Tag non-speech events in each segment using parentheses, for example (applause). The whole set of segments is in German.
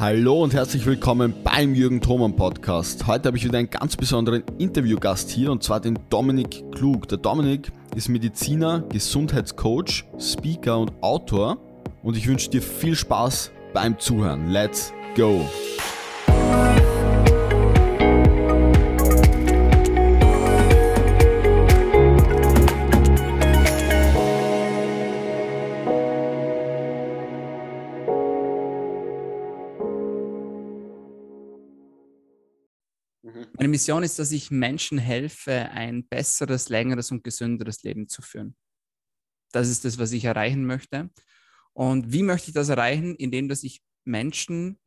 Hallo und herzlich willkommen beim Jürgen Thoman Podcast. Heute habe ich wieder einen ganz besonderen Interviewgast hier und zwar den Dominik Klug. Der Dominik ist Mediziner, Gesundheitscoach, Speaker und Autor und ich wünsche dir viel Spaß beim Zuhören. Let's go! Mission ist, dass ich Menschen helfe, ein besseres, längeres und gesünderes Leben zu führen. Das ist das, was ich erreichen möchte. Und wie möchte ich das erreichen? Indem, dass ich Menschen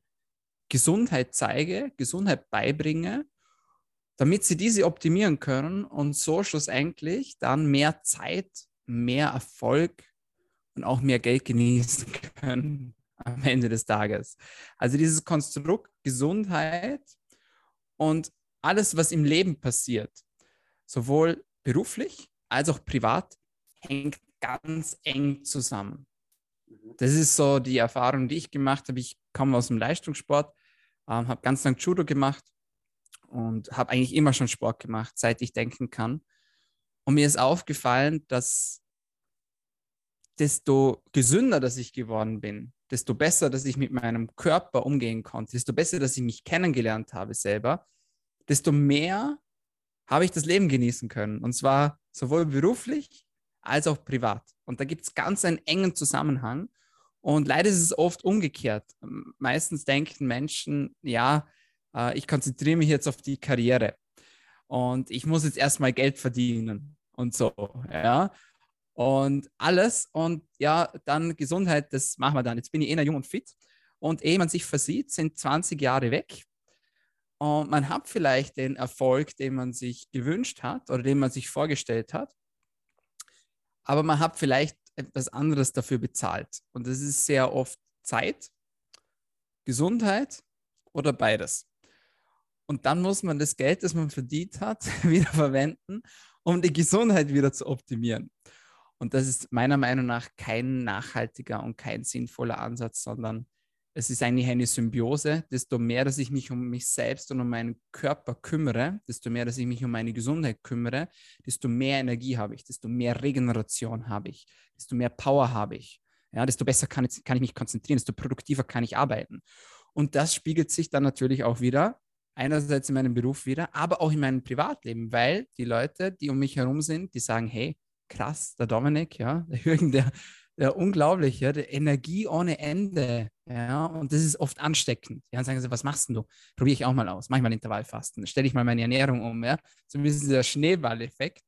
Gesundheit zeige, Gesundheit beibringe, damit sie diese optimieren können und so schlussendlich dann mehr Zeit, mehr Erfolg und auch mehr Geld genießen können am Ende des Tages. Also dieses Konstrukt Gesundheit und alles, was im Leben passiert, sowohl beruflich als auch privat, hängt ganz eng zusammen. Mhm. Das ist so die Erfahrung, die ich gemacht habe. Ich komme aus dem Leistungssport, ähm, habe ganz lang Judo gemacht und habe eigentlich immer schon Sport gemacht, seit ich denken kann. Und mir ist aufgefallen, dass desto gesünder, dass ich geworden bin, desto besser, dass ich mit meinem Körper umgehen konnte, desto besser, dass ich mich kennengelernt habe selber, desto mehr habe ich das Leben genießen können. Und zwar sowohl beruflich als auch privat. Und da gibt es ganz einen engen Zusammenhang. Und leider ist es oft umgekehrt. Meistens denken Menschen, ja, äh, ich konzentriere mich jetzt auf die Karriere und ich muss jetzt erstmal Geld verdienen und so, ja. Und alles und ja, dann Gesundheit, das machen wir dann. Jetzt bin ich eh noch jung und fit. Und ehe man sich versieht, sind 20 Jahre weg und man hat vielleicht den Erfolg, den man sich gewünscht hat oder den man sich vorgestellt hat, aber man hat vielleicht etwas anderes dafür bezahlt. Und das ist sehr oft Zeit, Gesundheit oder beides. Und dann muss man das Geld, das man verdient hat, (laughs) wieder verwenden, um die Gesundheit wieder zu optimieren. Und das ist meiner Meinung nach kein nachhaltiger und kein sinnvoller Ansatz, sondern es ist eigentlich eine Symbiose. Desto mehr, dass ich mich um mich selbst und um meinen Körper kümmere, desto mehr, dass ich mich um meine Gesundheit kümmere, desto mehr Energie habe ich, desto mehr Regeneration habe ich, desto mehr Power habe ich. Ja, desto besser kann ich, kann ich mich konzentrieren, desto produktiver kann ich arbeiten. Und das spiegelt sich dann natürlich auch wieder, einerseits in meinem Beruf wieder, aber auch in meinem Privatleben, weil die Leute, die um mich herum sind, die sagen, hey, krass, der Dominik, ja, (laughs) der Jürgen, der, ja, unglaublich, ja, die Energie ohne Ende. Ja, und das ist oft ansteckend. Ja, und sagen sie, was machst du? Probiere ich auch mal aus. Mach ich mal Intervallfasten. Stelle ich mal meine Ernährung um. Ja, so ein bisschen der Schneeballeffekt.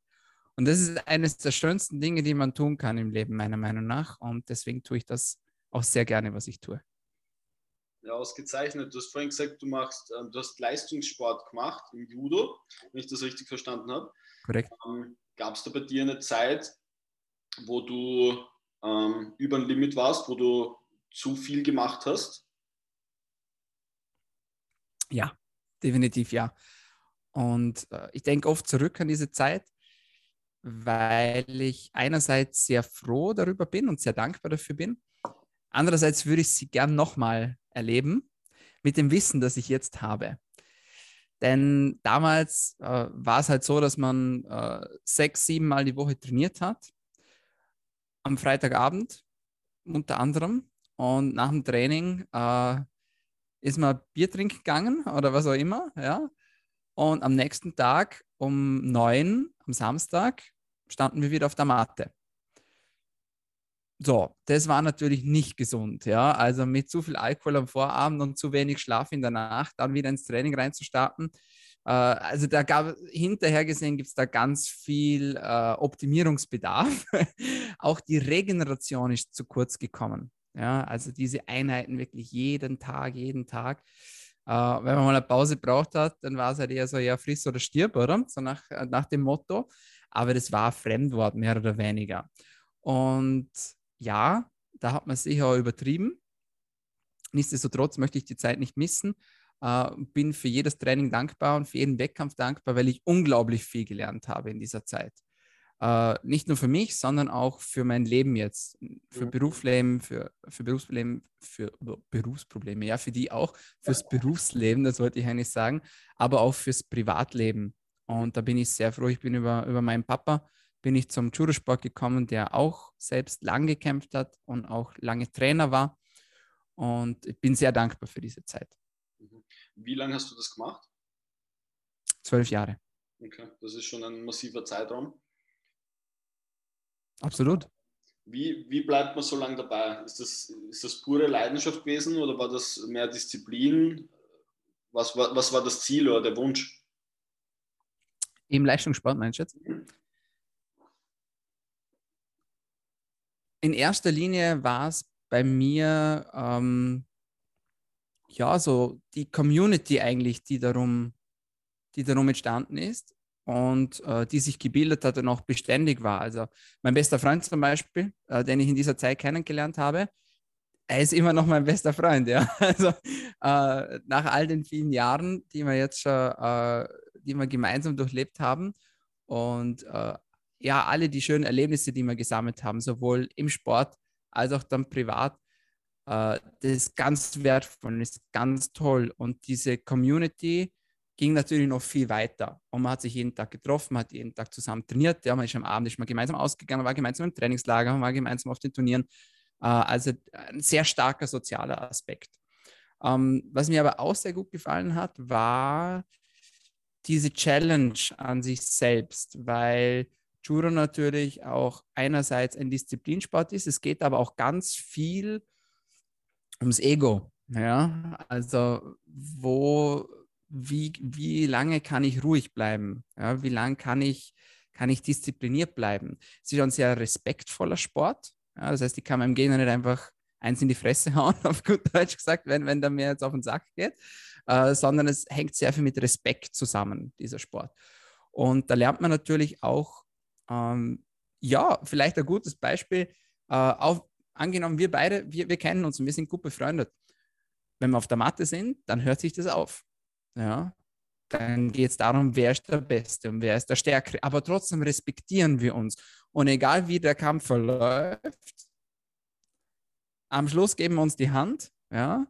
Und das ist eines der schönsten Dinge, die man tun kann im Leben, meiner Meinung nach. Und deswegen tue ich das auch sehr gerne, was ich tue. Ja, ausgezeichnet. Du hast vorhin gesagt, du machst, ähm, du hast Leistungssport gemacht im Judo, wenn ich das richtig verstanden habe. Korrekt. Ähm, Gab es da bei dir eine Zeit, wo du ähm, über ein Limit warst, wo du zu viel gemacht hast? Ja, definitiv ja. Und äh, ich denke oft zurück an diese Zeit, weil ich einerseits sehr froh darüber bin und sehr dankbar dafür bin. Andererseits würde ich sie gern nochmal erleben mit dem Wissen, das ich jetzt habe. Denn damals äh, war es halt so, dass man äh, sechs, sieben Mal die Woche trainiert hat am Freitagabend unter anderem. Und nach dem Training äh, ist man Bier trinken gegangen oder was auch immer. Ja? Und am nächsten Tag um neun, am Samstag, standen wir wieder auf der Matte. So, das war natürlich nicht gesund, ja. Also mit zu viel Alkohol am Vorabend und zu wenig Schlaf in der Nacht, dann wieder ins Training reinzustarten, also da gab hinterher gesehen gibt es da ganz viel äh, Optimierungsbedarf. (laughs) Auch die Regeneration ist zu kurz gekommen. Ja, also diese Einheiten wirklich jeden Tag, jeden Tag. Äh, wenn man mal eine Pause braucht hat, dann war es halt eher so, ja, friss oder stirb, oder? So nach, äh, nach dem Motto. Aber das war Fremdwort, mehr oder weniger. Und ja, da hat man sicher auch übertrieben. Nichtsdestotrotz möchte ich die Zeit nicht missen. Äh, bin für jedes Training dankbar und für jeden Wettkampf dankbar, weil ich unglaublich viel gelernt habe in dieser Zeit. Äh, nicht nur für mich, sondern auch für mein Leben jetzt, für mhm. Berufsleben, für, für Berufsleben, für Berufsprobleme, ja, für die auch, fürs Berufsleben, das wollte ich eigentlich sagen, aber auch fürs Privatleben. Und da bin ich sehr froh. Ich bin über, über meinen Papa, bin ich zum Judosport gekommen, der auch selbst lang gekämpft hat und auch lange Trainer war. Und ich bin sehr dankbar für diese Zeit. Mhm. Wie lange hast du das gemacht? Zwölf Jahre. Okay, das ist schon ein massiver Zeitraum. Absolut. Wie, wie bleibt man so lange dabei? Ist das, ist das pure Leidenschaft gewesen oder war das mehr Disziplin? Was, was, was war das Ziel oder der Wunsch? Im Leistungssport, meinst du jetzt? Mhm. In erster Linie war es bei mir ähm, ja so die Community eigentlich, die darum, die darum entstanden ist und äh, die sich gebildet hat und auch beständig war. Also mein bester Freund zum Beispiel, äh, den ich in dieser Zeit kennengelernt habe, er ist immer noch mein bester Freund, ja. (laughs) Also äh, nach all den vielen Jahren, die wir jetzt schon, äh, die wir gemeinsam durchlebt haben und äh, ja, alle die schönen Erlebnisse, die wir gesammelt haben, sowohl im Sport als auch dann privat, das ist ganz wertvoll, das ist ganz toll. Und diese Community, ging natürlich noch viel weiter. Und man hat sich jeden Tag getroffen, man hat jeden Tag zusammen trainiert. Ja, man ist am Abend ist man gemeinsam ausgegangen, man war gemeinsam im Trainingslager, man war gemeinsam auf den Turnieren. Äh, also ein sehr starker sozialer Aspekt. Ähm, was mir aber auch sehr gut gefallen hat, war diese Challenge an sich selbst, weil Judo natürlich auch einerseits ein Disziplinsport ist, es geht aber auch ganz viel ums Ego. Ja, also wo wie, wie lange kann ich ruhig bleiben? Ja, wie lange kann ich, kann ich diszipliniert bleiben? Es ist ein sehr respektvoller Sport. Ja, das heißt, ich kann meinem Gegner nicht einfach eins in die Fresse (laughs) hauen, auf gut Deutsch gesagt, wenn, wenn der mir jetzt auf den Sack geht, äh, sondern es hängt sehr viel mit Respekt zusammen, dieser Sport. Und da lernt man natürlich auch, ähm, ja, vielleicht ein gutes Beispiel, äh, auf, angenommen, wir beide, wir, wir kennen uns und wir sind gut befreundet. Wenn wir auf der Matte sind, dann hört sich das auf. Ja, dann geht es darum, wer ist der Beste und wer ist der Stärkere. Aber trotzdem respektieren wir uns. Und egal wie der Kampf verläuft, am Schluss geben wir uns die Hand, ja,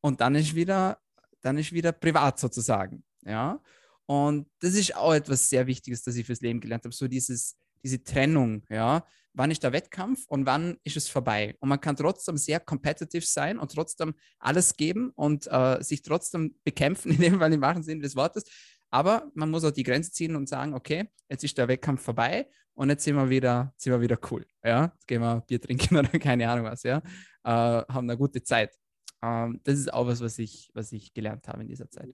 und dann ist wieder, dann ist wieder privat sozusagen, ja. Und das ist auch etwas sehr Wichtiges, das ich fürs Leben gelernt habe, so dieses, diese Trennung, ja wann ist der Wettkampf und wann ist es vorbei. Und man kann trotzdem sehr competitive sein und trotzdem alles geben und äh, sich trotzdem bekämpfen, (laughs) in dem Fall im wahrsten Sinne des Wortes. Aber man muss auch die Grenze ziehen und sagen, okay, jetzt ist der Wettkampf vorbei und jetzt sind wir wieder, sind wir wieder cool. Ja? Jetzt gehen wir Bier trinken (laughs) oder keine Ahnung was, ja. Äh, haben eine gute Zeit. Ähm, das ist auch was, was ich, was ich gelernt habe in dieser Zeit.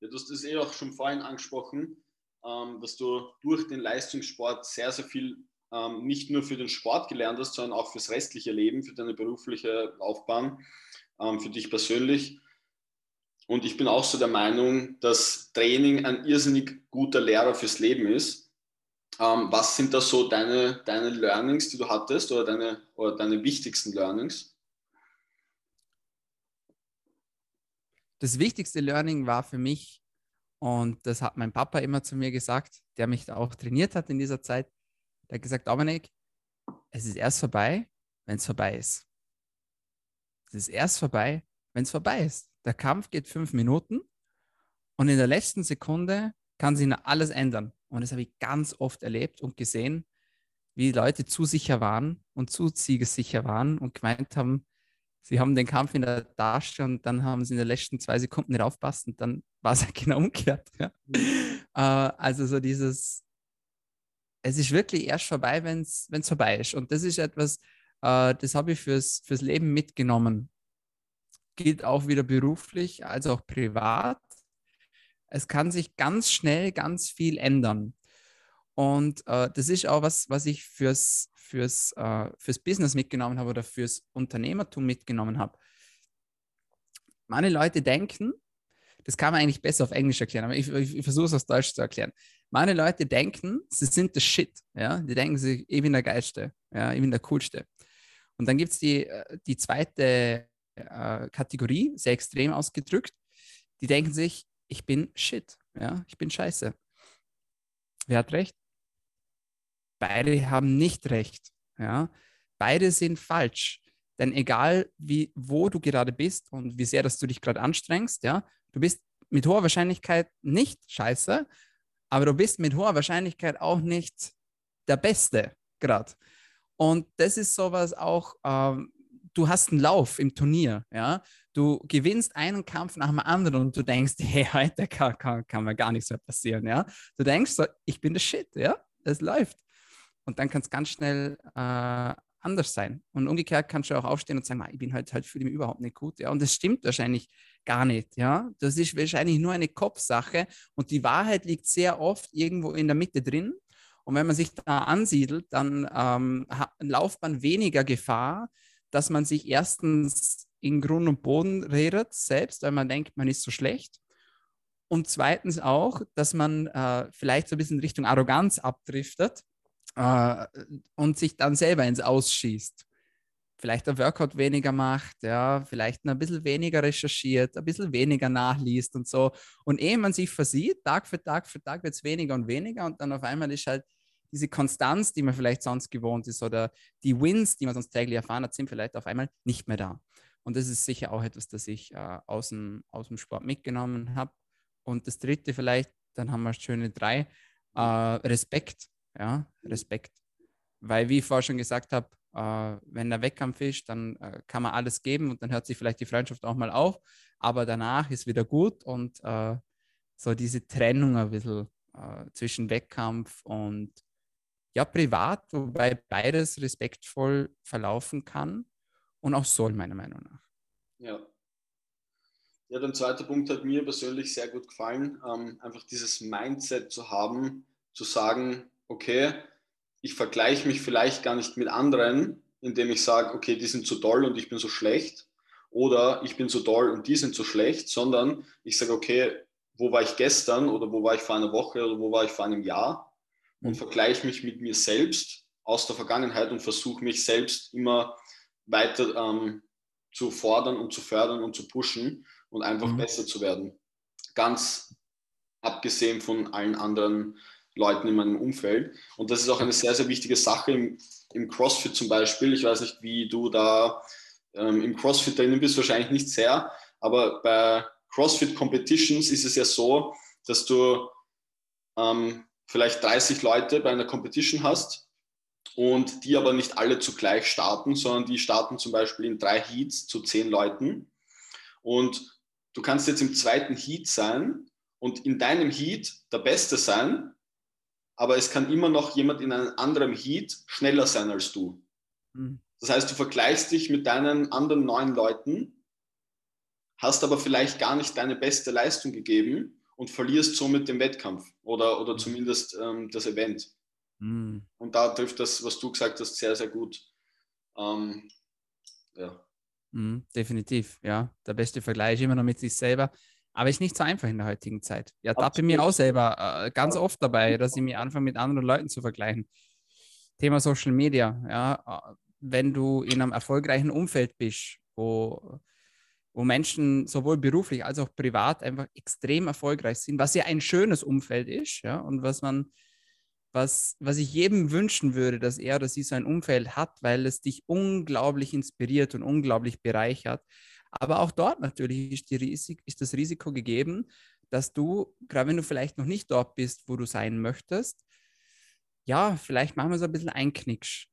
Ja, das eh auch schon vorhin angesprochen, dass du durch den Leistungssport sehr, sehr viel ähm, nicht nur für den Sport gelernt hast, sondern auch fürs restliche Leben, für deine berufliche Laufbahn, ähm, für dich persönlich. Und ich bin auch so der Meinung, dass Training ein irrsinnig guter Lehrer fürs Leben ist. Ähm, was sind da so deine, deine Learnings, die du hattest oder deine, oder deine wichtigsten Learnings? Das wichtigste Learning war für mich, und das hat mein Papa immer zu mir gesagt, der mich auch trainiert hat in dieser Zeit, der hat gesagt, Dominik, es ist erst vorbei, wenn es vorbei ist. Es ist erst vorbei, wenn es vorbei ist. Der Kampf geht fünf Minuten und in der letzten Sekunde kann sich alles ändern. Und das habe ich ganz oft erlebt und gesehen, wie Leute zu sicher waren und zu siegessicher waren und gemeint haben, sie haben den Kampf in der Tasche und dann haben sie in den letzten zwei Sekunden nicht aufpasst und dann war es halt (laughs) genau umgekehrt. Ja. Mhm. Äh, also so dieses, es ist wirklich erst vorbei, wenn es vorbei ist. Und das ist etwas, äh, das habe ich fürs, fürs Leben mitgenommen. Geht auch wieder beruflich als auch privat. Es kann sich ganz schnell ganz viel ändern. Und äh, das ist auch was, was ich fürs, fürs, äh, fürs Business mitgenommen habe oder fürs Unternehmertum mitgenommen habe. Meine Leute denken, das kann man eigentlich besser auf Englisch erklären, aber ich, ich, ich versuche es auf Deutsch zu erklären. Meine Leute denken, sie sind der Shit. Ja? Die denken sich, ich bin der Geilste, ja? ich bin der Coolste. Und dann gibt es die, äh, die zweite äh, Kategorie, sehr extrem ausgedrückt. Die denken sich, ich bin Shit, ja? ich bin Scheiße. Wer hat recht? Beide haben nicht recht. Ja? Beide sind falsch. Denn egal, wie, wo du gerade bist und wie sehr, dass du dich gerade anstrengst, ja, du bist mit hoher Wahrscheinlichkeit nicht scheiße, aber du bist mit hoher Wahrscheinlichkeit auch nicht der Beste gerade. Und das ist sowas auch, ähm, du hast einen Lauf im Turnier, ja, du gewinnst einen Kampf nach dem anderen und du denkst, (laughs) hey, heute kann, kann, kann mir gar nichts mehr passieren, ja. Du denkst so, ich bin der Shit, ja, es läuft. Und dann kann es ganz schnell äh, anders sein. Und umgekehrt kannst du auch aufstehen und sagen, ich bin halt, halt fühle mich überhaupt nicht gut. Ja, und das stimmt wahrscheinlich gar nicht. Ja, das ist wahrscheinlich nur eine Kopfsache und die Wahrheit liegt sehr oft irgendwo in der Mitte drin. Und wenn man sich da ansiedelt, dann ähm, lauft man weniger Gefahr, dass man sich erstens in Grund und Boden redet, selbst, weil man denkt, man ist so schlecht. Und zweitens auch, dass man äh, vielleicht so ein bisschen Richtung Arroganz abdriftet äh, und sich dann selber ins Ausschießt. Vielleicht ein Workout weniger macht, ja, vielleicht ein bisschen weniger recherchiert, ein bisschen weniger nachliest und so. Und ehe man sich versieht, Tag für Tag für Tag wird es weniger und weniger und dann auf einmal ist halt diese Konstanz, die man vielleicht sonst gewohnt ist oder die Wins, die man sonst täglich erfahren hat, sind vielleicht auf einmal nicht mehr da. Und das ist sicher auch etwas, das ich äh, aus, dem, aus dem Sport mitgenommen habe. Und das dritte vielleicht, dann haben wir schöne drei, äh, Respekt. Ja, Respekt. Weil, wie ich vorher schon gesagt habe, äh, wenn der Wettkampf ist, dann äh, kann man alles geben und dann hört sich vielleicht die Freundschaft auch mal auf. Aber danach ist wieder gut und äh, so diese Trennung ein bisschen äh, zwischen Wettkampf und ja, privat, wobei beides respektvoll verlaufen kann und auch soll, meiner Meinung nach. Ja. Ja, der zweite Punkt hat mir persönlich sehr gut gefallen, ähm, einfach dieses Mindset zu haben, zu sagen, okay, ich vergleiche mich vielleicht gar nicht mit anderen, indem ich sage, okay, die sind zu toll und ich bin so schlecht. Oder ich bin so toll und die sind so schlecht, sondern ich sage, okay, wo war ich gestern oder wo war ich vor einer Woche oder wo war ich vor einem Jahr und mhm. vergleiche mich mit mir selbst aus der Vergangenheit und versuche mich selbst immer weiter ähm, zu fordern und zu fördern und zu pushen und einfach mhm. besser zu werden. Ganz abgesehen von allen anderen Leuten in meinem Umfeld. Und das ist auch eine sehr, sehr wichtige Sache im, im CrossFit zum Beispiel. Ich weiß nicht, wie du da ähm, im CrossFit drinnen bist, wahrscheinlich nicht sehr, aber bei CrossFit Competitions ist es ja so, dass du ähm, vielleicht 30 Leute bei einer Competition hast und die aber nicht alle zugleich starten, sondern die starten zum Beispiel in drei Heats zu zehn Leuten. Und du kannst jetzt im zweiten Heat sein und in deinem Heat der Beste sein aber es kann immer noch jemand in einem anderen Heat schneller sein als du. Mhm. Das heißt, du vergleichst dich mit deinen anderen neun Leuten, hast aber vielleicht gar nicht deine beste Leistung gegeben und verlierst somit den Wettkampf oder, oder mhm. zumindest ähm, das Event. Mhm. Und da trifft das, was du gesagt hast, sehr, sehr gut. Ähm, ja. Mhm, definitiv, ja. Der beste Vergleich immer noch mit sich selber. Aber ist nicht so einfach in der heutigen Zeit. Ja, tappe mir auch selber äh, ganz oft dabei, dass ich mich anfange, mit anderen Leuten zu vergleichen. Thema Social Media, ja. Äh, wenn du in einem erfolgreichen Umfeld bist, wo, wo Menschen sowohl beruflich als auch privat einfach extrem erfolgreich sind, was ja ein schönes Umfeld ist, ja, und was man, was, was ich jedem wünschen würde, dass er oder sie so ein Umfeld hat, weil es dich unglaublich inspiriert und unglaublich bereichert. Aber auch dort natürlich ist, Risik, ist das Risiko gegeben, dass du, gerade wenn du vielleicht noch nicht dort bist, wo du sein möchtest, ja, vielleicht machen wir so ein bisschen einknicksch.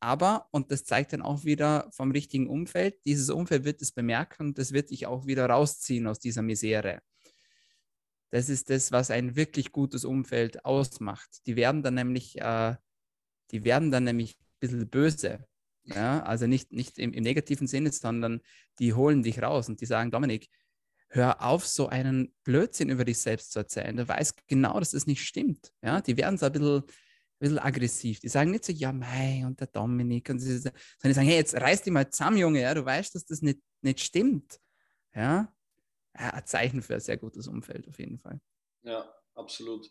Aber, und das zeigt dann auch wieder vom richtigen Umfeld, dieses Umfeld wird es bemerken und das wird dich auch wieder rausziehen aus dieser Misere. Das ist das, was ein wirklich gutes Umfeld ausmacht. Die werden dann nämlich, äh, die werden dann nämlich ein bisschen böse. Ja, also nicht, nicht im, im negativen Sinne, sondern die holen dich raus und die sagen, Dominik, hör auf, so einen Blödsinn über dich selbst zu erzählen. Du weißt genau, dass das nicht stimmt. Ja, die werden so ein bisschen, ein bisschen aggressiv. Die sagen nicht so, ja, mei, und der Dominik. Und sie, sondern die sagen, hey, jetzt reiß dich mal zusammen, Junge. Ja, du weißt, dass das nicht, nicht stimmt. Ja? ja, ein Zeichen für ein sehr gutes Umfeld auf jeden Fall. Ja, absolut.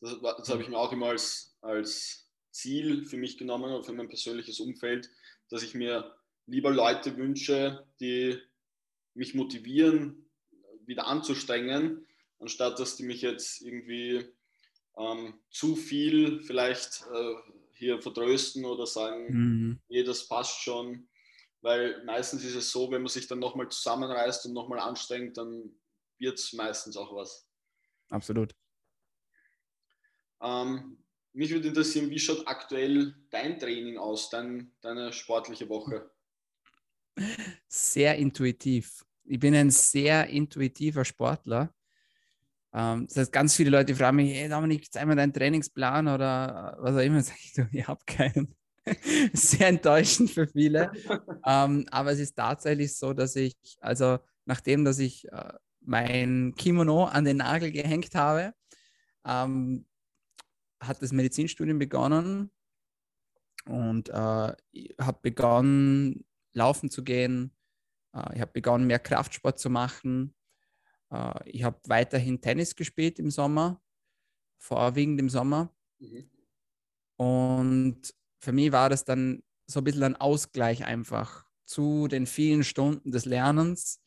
Das, das habe ich mir auch immer als, als Ziel für mich genommen oder für mein persönliches Umfeld, dass ich mir lieber Leute wünsche, die mich motivieren, wieder anzustrengen, anstatt dass die mich jetzt irgendwie ähm, zu viel vielleicht äh, hier vertrösten oder sagen, mhm. nee, das passt schon. Weil meistens ist es so, wenn man sich dann nochmal zusammenreißt und nochmal anstrengt, dann wird es meistens auch was. Absolut. Ähm, mich würde interessieren, wie schaut aktuell dein Training aus, dein, deine sportliche Woche? Sehr intuitiv. Ich bin ein sehr intuitiver Sportler. Ähm, das heißt, ganz viele Leute fragen mich, hey Dominik, zeig mir deinen Trainingsplan oder was auch immer. (laughs) Sag ich, ich habe keinen. (laughs) Sehr enttäuschend für viele. ähm, aber es ist tatsächlich so, dass ich, also nachdem, dass ich äh, mein Kimono an den Nagel gehängt habe, ähm, hat das Medizinstudium begonnen und äh, habe begonnen, laufen zu gehen. Äh, ich habe begonnen, mehr Kraftsport zu machen. Äh, ich habe weiterhin Tennis gespielt im Sommer, vorwiegend im Sommer. Mhm. Und für mich war das dann so ein bisschen ein Ausgleich einfach zu den vielen Stunden des Lernens.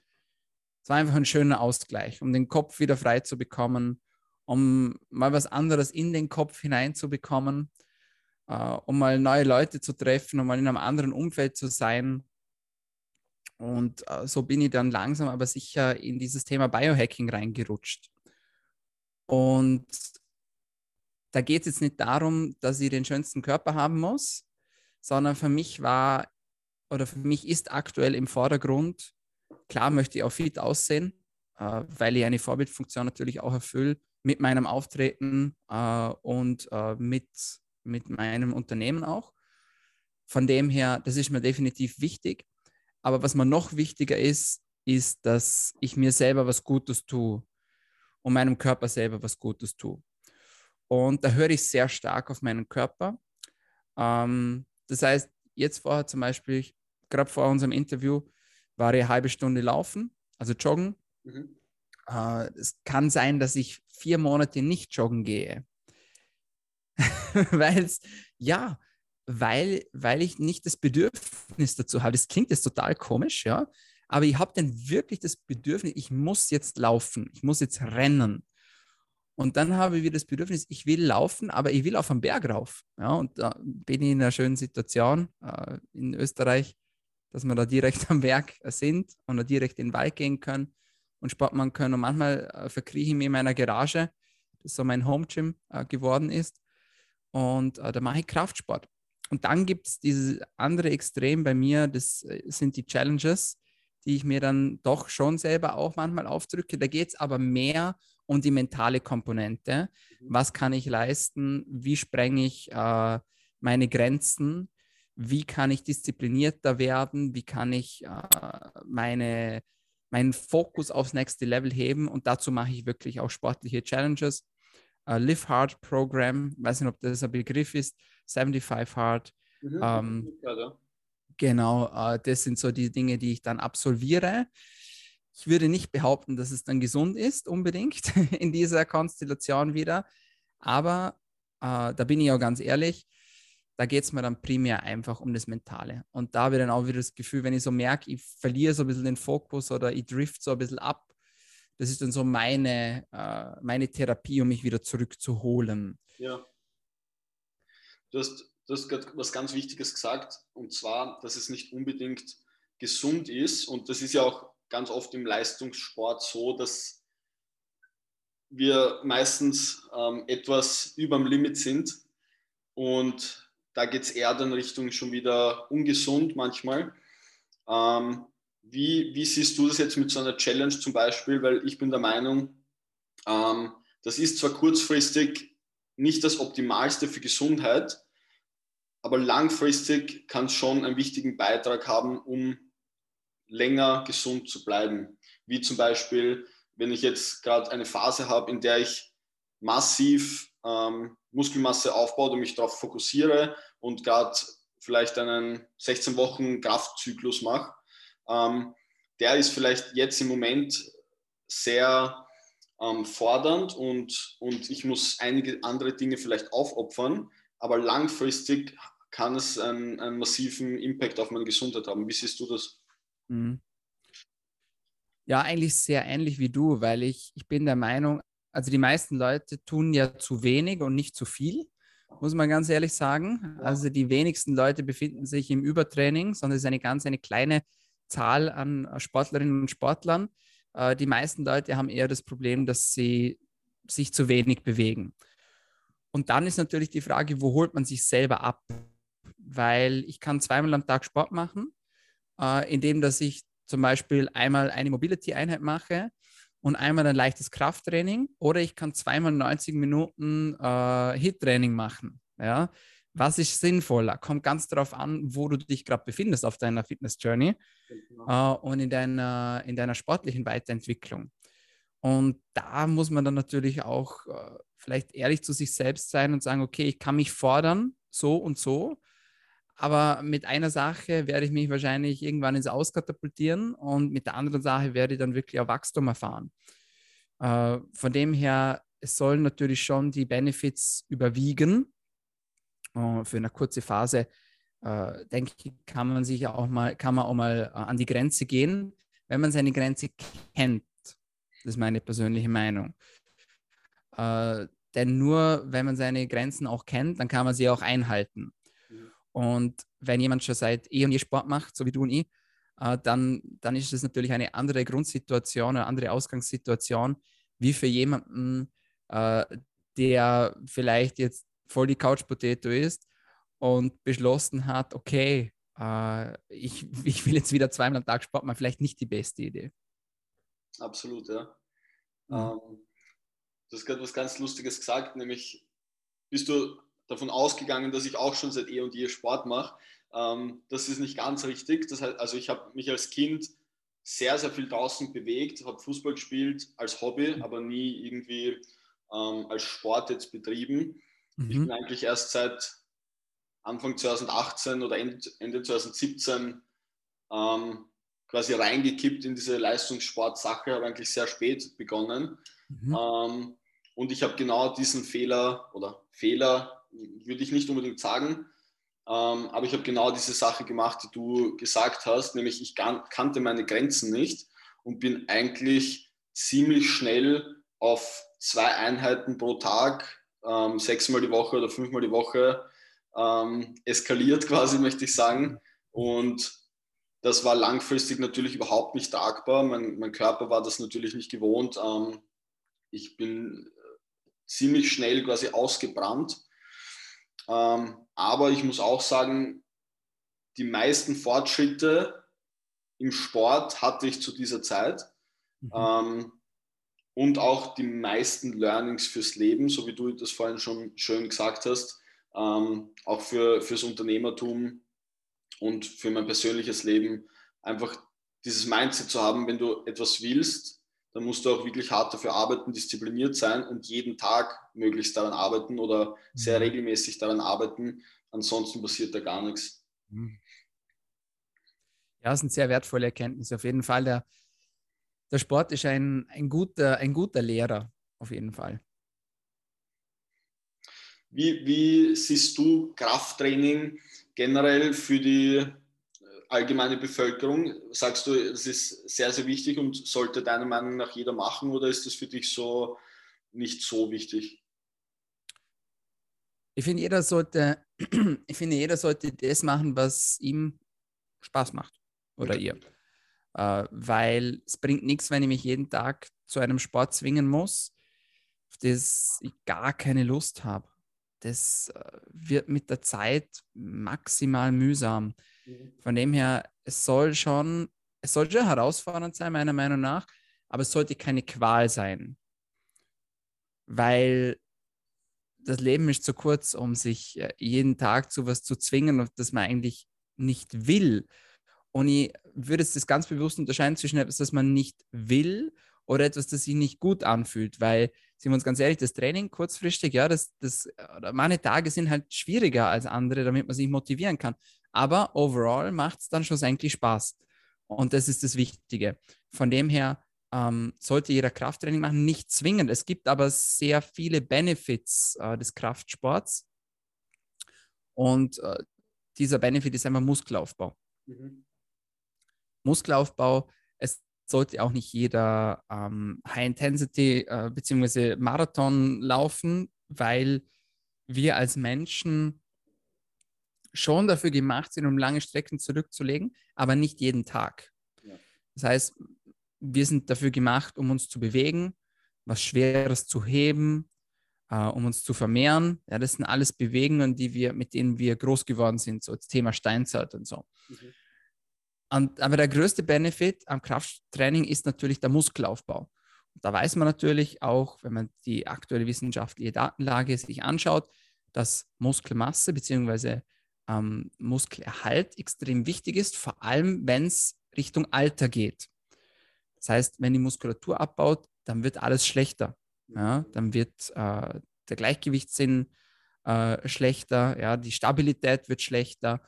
Es war einfach ein schöner Ausgleich, um den Kopf wieder frei zu bekommen, um mal was anderes in den Kopf hineinzubekommen, uh, um mal neue Leute zu treffen, um mal in einem anderen Umfeld zu sein. Und uh, so bin ich dann langsam aber sicher in dieses Thema Biohacking reingerutscht. Und da geht es jetzt nicht darum, dass ich den schönsten Körper haben muss, sondern für mich war oder für mich ist aktuell im Vordergrund, klar möchte ich auch fit aussehen, äh, weil ich eine Vorbildfunktion natürlich auch erfülle, mit meinem Auftreten äh, und äh, mit, mit meinem Unternehmen auch. Von dem her, das ist mir definitiv wichtig. Aber was mir noch wichtiger ist, ist, dass ich mir selber was Gutes tue und meinem Körper selber was Gutes tue. Und da höre ich sehr stark auf meinen Körper. Ähm, das heißt, jetzt vorher zum Beispiel, gerade vor unserem Interview, war ich eine halbe Stunde laufen, also joggen. Mhm. Äh, es kann sein, dass ich vier Monate nicht joggen gehe. (laughs) weil es, ja, weil, weil ich nicht das Bedürfnis dazu habe. Das klingt jetzt total komisch, ja, aber ich habe dann wirklich das Bedürfnis, ich muss jetzt laufen, ich muss jetzt rennen. Und dann habe ich wieder das Bedürfnis, ich will laufen, aber ich will auf den Berg rauf. Ja, und da bin ich in einer schönen Situation äh, in Österreich, dass wir da direkt am Berg sind und da direkt in den Wald gehen können und Sport machen können. Und manchmal äh, verkrieche ich mich in meiner Garage, das so mein Home Gym äh, geworden ist. Und äh, da mache ich Kraftsport. Und dann gibt es dieses andere Extrem bei mir, das äh, sind die Challenges, die ich mir dann doch schon selber auch manchmal aufdrücke. Da geht es aber mehr um die mentale Komponente. Mhm. Was kann ich leisten? Wie sprenge ich äh, meine Grenzen? Wie kann ich disziplinierter werden? Wie kann ich äh, meine meinen Fokus aufs nächste Level heben und dazu mache ich wirklich auch sportliche Challenges. Uh, Live Hard Program, weiß nicht, ob das ein Begriff ist, 75 Hard. Mhm, ähm. Genau, uh, das sind so die Dinge, die ich dann absolviere. Ich würde nicht behaupten, dass es dann gesund ist, unbedingt (laughs) in dieser Konstellation wieder. Aber uh, da bin ich auch ganz ehrlich, da geht es mir dann primär einfach um das Mentale. Und da habe ich dann auch wieder das Gefühl, wenn ich so merke, ich verliere so ein bisschen den Fokus oder ich drift so ein bisschen ab, das ist dann so meine, äh, meine Therapie, um mich wieder zurückzuholen. Ja. Du hast, du hast gerade was ganz Wichtiges gesagt, und zwar, dass es nicht unbedingt gesund ist. Und das ist ja auch ganz oft im Leistungssport so, dass wir meistens ähm, etwas über dem Limit sind und da geht es eher dann Richtung schon wieder ungesund manchmal. Ähm, wie, wie, siehst du das jetzt mit so einer Challenge zum Beispiel? Weil ich bin der Meinung, ähm, das ist zwar kurzfristig nicht das Optimalste für Gesundheit, aber langfristig kann es schon einen wichtigen Beitrag haben, um länger gesund zu bleiben. Wie zum Beispiel, wenn ich jetzt gerade eine Phase habe, in der ich massiv ähm, Muskelmasse aufbaut und mich darauf fokussiere und gerade vielleicht einen 16 Wochen Kraftzyklus mache, ähm, der ist vielleicht jetzt im Moment sehr ähm, fordernd und, und ich muss einige andere Dinge vielleicht aufopfern, aber langfristig kann es einen, einen massiven Impact auf meine Gesundheit haben. Wie siehst du das? Mhm. Ja, eigentlich sehr ähnlich wie du, weil ich, ich bin der Meinung, also die meisten Leute tun ja zu wenig und nicht zu viel, muss man ganz ehrlich sagen. Also die wenigsten Leute befinden sich im Übertraining, sondern es ist eine ganz eine kleine Zahl an Sportlerinnen und Sportlern. Äh, die meisten Leute haben eher das Problem, dass sie sich zu wenig bewegen. Und dann ist natürlich die Frage, wo holt man sich selber ab? Weil ich kann zweimal am Tag Sport machen, äh, indem dass ich zum Beispiel einmal eine Mobility-Einheit mache und einmal ein leichtes Krafttraining oder ich kann zweimal 90 Minuten äh, HIT-Training machen. Ja? Was ist sinnvoller? Kommt ganz darauf an, wo du dich gerade befindest auf deiner Fitness-Journey genau. äh, und in deiner, in deiner sportlichen Weiterentwicklung. Und da muss man dann natürlich auch äh, vielleicht ehrlich zu sich selbst sein und sagen, okay, ich kann mich fordern, so und so, aber mit einer Sache werde ich mich wahrscheinlich irgendwann ins Auskatapultieren und mit der anderen Sache werde ich dann wirklich auch Wachstum erfahren. Äh, von dem her, es sollen natürlich schon die Benefits überwiegen. Äh, für eine kurze Phase, äh, denke ich, kann man sich auch mal, kann man auch mal äh, an die Grenze gehen, wenn man seine Grenze kennt. Das ist meine persönliche Meinung. Äh, denn nur wenn man seine Grenzen auch kennt, dann kann man sie auch einhalten. Und wenn jemand schon seit eh und je Sport macht, so wie du und ich, äh, dann, dann ist es natürlich eine andere Grundsituation, eine andere Ausgangssituation, wie für jemanden, äh, der vielleicht jetzt voll die Couch-Potato ist und beschlossen hat, okay, äh, ich, (laughs) ich will jetzt wieder zweimal am Tag Sport machen, vielleicht nicht die beste Idee. Absolut, ja. Mhm. Ähm, du hast gerade was ganz Lustiges gesagt, nämlich bist du davon ausgegangen, dass ich auch schon seit eh und je Sport mache. Ähm, das ist nicht ganz richtig. Das heißt, also ich habe mich als Kind sehr, sehr viel draußen bewegt, habe Fußball gespielt als Hobby, aber nie irgendwie ähm, als Sport jetzt betrieben. Mhm. Ich bin eigentlich erst seit Anfang 2018 oder Ende, Ende 2017 ähm, quasi reingekippt in diese Leistungssport-Sache, habe eigentlich sehr spät begonnen. Mhm. Ähm, und ich habe genau diesen Fehler oder Fehler würde ich nicht unbedingt sagen. Ähm, aber ich habe genau diese Sache gemacht, die du gesagt hast, nämlich ich kannte meine Grenzen nicht und bin eigentlich ziemlich schnell auf zwei Einheiten pro Tag, ähm, sechsmal die Woche oder fünfmal die Woche ähm, eskaliert (laughs) quasi, möchte ich sagen. Und das war langfristig natürlich überhaupt nicht tragbar. Mein, mein Körper war das natürlich nicht gewohnt. Ähm, ich bin ziemlich schnell quasi ausgebrannt aber ich muss auch sagen, die meisten Fortschritte im Sport hatte ich zu dieser Zeit. Mhm. Ähm, und auch die meisten Learnings fürs Leben, so wie du das vorhin schon schön gesagt hast, ähm, auch für, fürs Unternehmertum und für mein persönliches Leben, einfach dieses Mindset zu haben, wenn du etwas willst, dann musst du auch wirklich hart dafür arbeiten, diszipliniert sein und jeden Tag möglichst daran arbeiten oder sehr mhm. regelmäßig daran arbeiten. Ansonsten passiert da gar nichts. Mhm. Ja, das sind sehr wertvolle Erkenntnisse. Auf jeden Fall, der, der Sport ist ein, ein, guter, ein guter Lehrer, auf jeden Fall. Wie, wie siehst du Krafttraining generell für die allgemeine Bevölkerung? Sagst du, das ist sehr, sehr wichtig und sollte deiner Meinung nach jeder machen oder ist das für dich so nicht so wichtig? Ich finde, jeder sollte, (clears throat) ich finde, jeder sollte das machen, was ihm Spaß macht oder ihr. Äh, weil es bringt nichts, wenn ich mich jeden Tag zu einem Sport zwingen muss, auf das ich gar keine Lust habe. Das äh, wird mit der Zeit maximal mühsam. Mhm. Von dem her, es soll schon, es soll schon herausfordernd sein, meiner Meinung nach, aber es sollte keine Qual sein. Weil das Leben ist zu kurz, um sich äh, jeden Tag zu was zu zwingen, das man eigentlich nicht will. Und ich würde es das ganz bewusst unterscheiden zwischen etwas, das man nicht will oder etwas, das sich nicht gut anfühlt, weil, sind wir uns ganz ehrlich, das Training kurzfristig, ja, das, das, meine Tage sind halt schwieriger als andere, damit man sich motivieren kann. Aber overall macht es dann schlussendlich Spaß. Und das ist das Wichtige. Von dem her ähm, sollte jeder Krafttraining machen, nicht zwingend. Es gibt aber sehr viele Benefits äh, des Kraftsports. Und äh, dieser Benefit ist einfach Muskelaufbau. Mhm. Muskelaufbau, es sollte auch nicht jeder ähm, High-Intensity äh, bzw. Marathon laufen, weil wir als Menschen schon dafür gemacht sind, um lange Strecken zurückzulegen, aber nicht jeden Tag. Ja. Das heißt, wir sind dafür gemacht, um uns zu bewegen, was Schweres zu heben, äh, um uns zu vermehren. Ja, das sind alles Bewegungen, die wir, mit denen wir groß geworden sind, so das Thema Steinzeit und so. Mhm. Und, aber der größte Benefit am Krafttraining ist natürlich der Muskelaufbau. Und da weiß man natürlich auch, wenn man die aktuelle wissenschaftliche Datenlage sich anschaut, dass Muskelmasse bzw. Ähm, Muskelerhalt extrem wichtig ist, vor allem wenn es Richtung Alter geht. Das heißt, wenn die Muskulatur abbaut, dann wird alles schlechter. Ja? Dann wird äh, der Gleichgewichtssinn äh, schlechter, ja? die Stabilität wird schlechter.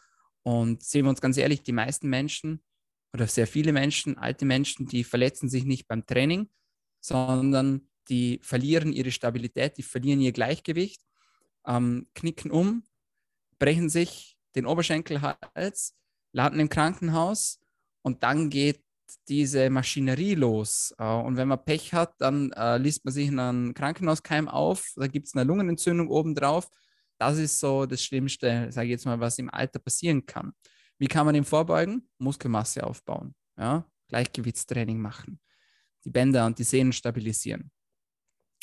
Und sehen wir uns ganz ehrlich, die meisten Menschen oder sehr viele Menschen, alte Menschen, die verletzen sich nicht beim Training, sondern die verlieren ihre Stabilität, die verlieren ihr Gleichgewicht, ähm, knicken um, brechen sich den Oberschenkelhals, landen im Krankenhaus und dann geht diese Maschinerie los. Äh, und wenn man Pech hat, dann äh, liest man sich in einem Krankenhauskeim auf, da gibt es eine Lungenentzündung obendrauf. Das ist so das Schlimmste, sage ich jetzt mal, was im Alter passieren kann. Wie kann man dem vorbeugen? Muskelmasse aufbauen, ja? Gleichgewichtstraining machen, die Bänder und die Sehnen stabilisieren.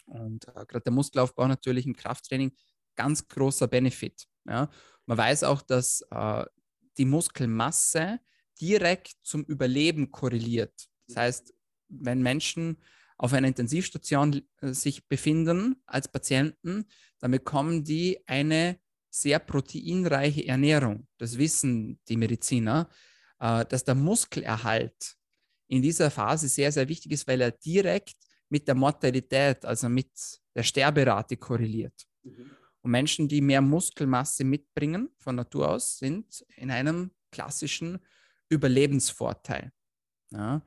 Und äh, gerade der Muskelaufbau natürlich im Krafttraining ganz großer Benefit. Ja? Man weiß auch, dass äh, die Muskelmasse direkt zum Überleben korreliert. Das heißt, wenn Menschen auf einer Intensivstation äh, sich befinden als Patienten, dann bekommen die eine sehr proteinreiche Ernährung. Das wissen die Mediziner, äh, dass der Muskelerhalt in dieser Phase sehr, sehr wichtig ist, weil er direkt mit der Mortalität, also mit der Sterberate korreliert. Mhm. Und Menschen, die mehr Muskelmasse mitbringen von Natur aus, sind in einem klassischen Überlebensvorteil. Ja,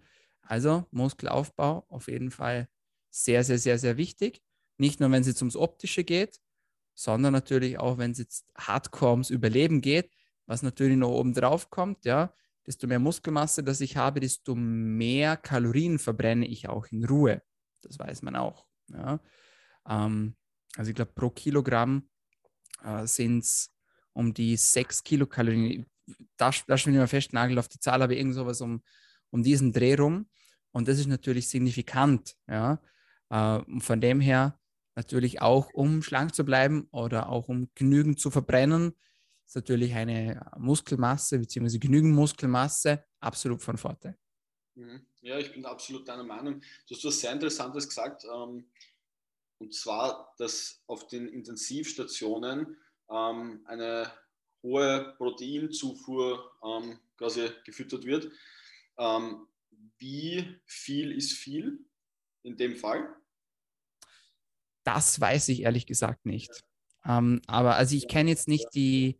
also Muskelaufbau auf jeden Fall sehr, sehr, sehr, sehr wichtig. Nicht nur, wenn es jetzt ums Optische geht, sondern natürlich auch, wenn es jetzt hardcore ums Überleben geht, was natürlich noch oben drauf kommt, ja, desto mehr Muskelmasse, das ich habe, desto mehr Kalorien verbrenne ich auch in Ruhe. Das weiß man auch. Ja. Ähm, also ich glaube, pro Kilogramm äh, sind es um die 6 Kilokalorien da, da schon immer festnageln auf die Zahl, aber irgend sowas um, um diesen Dreh rum. Und das ist natürlich signifikant. Ja? Äh, von dem her natürlich auch, um schlank zu bleiben oder auch um genügend zu verbrennen, ist natürlich eine Muskelmasse bzw. genügend Muskelmasse absolut von Vorteil. Mhm. Ja, ich bin absolut deiner Meinung. Du hast was sehr Interessantes gesagt. Ähm, und zwar, dass auf den Intensivstationen ähm, eine hohe Proteinzufuhr ähm, quasi gefüttert wird. Ähm, wie viel ist viel in dem Fall? Das weiß ich ehrlich gesagt nicht. Ähm, aber also ich kenne jetzt nicht die,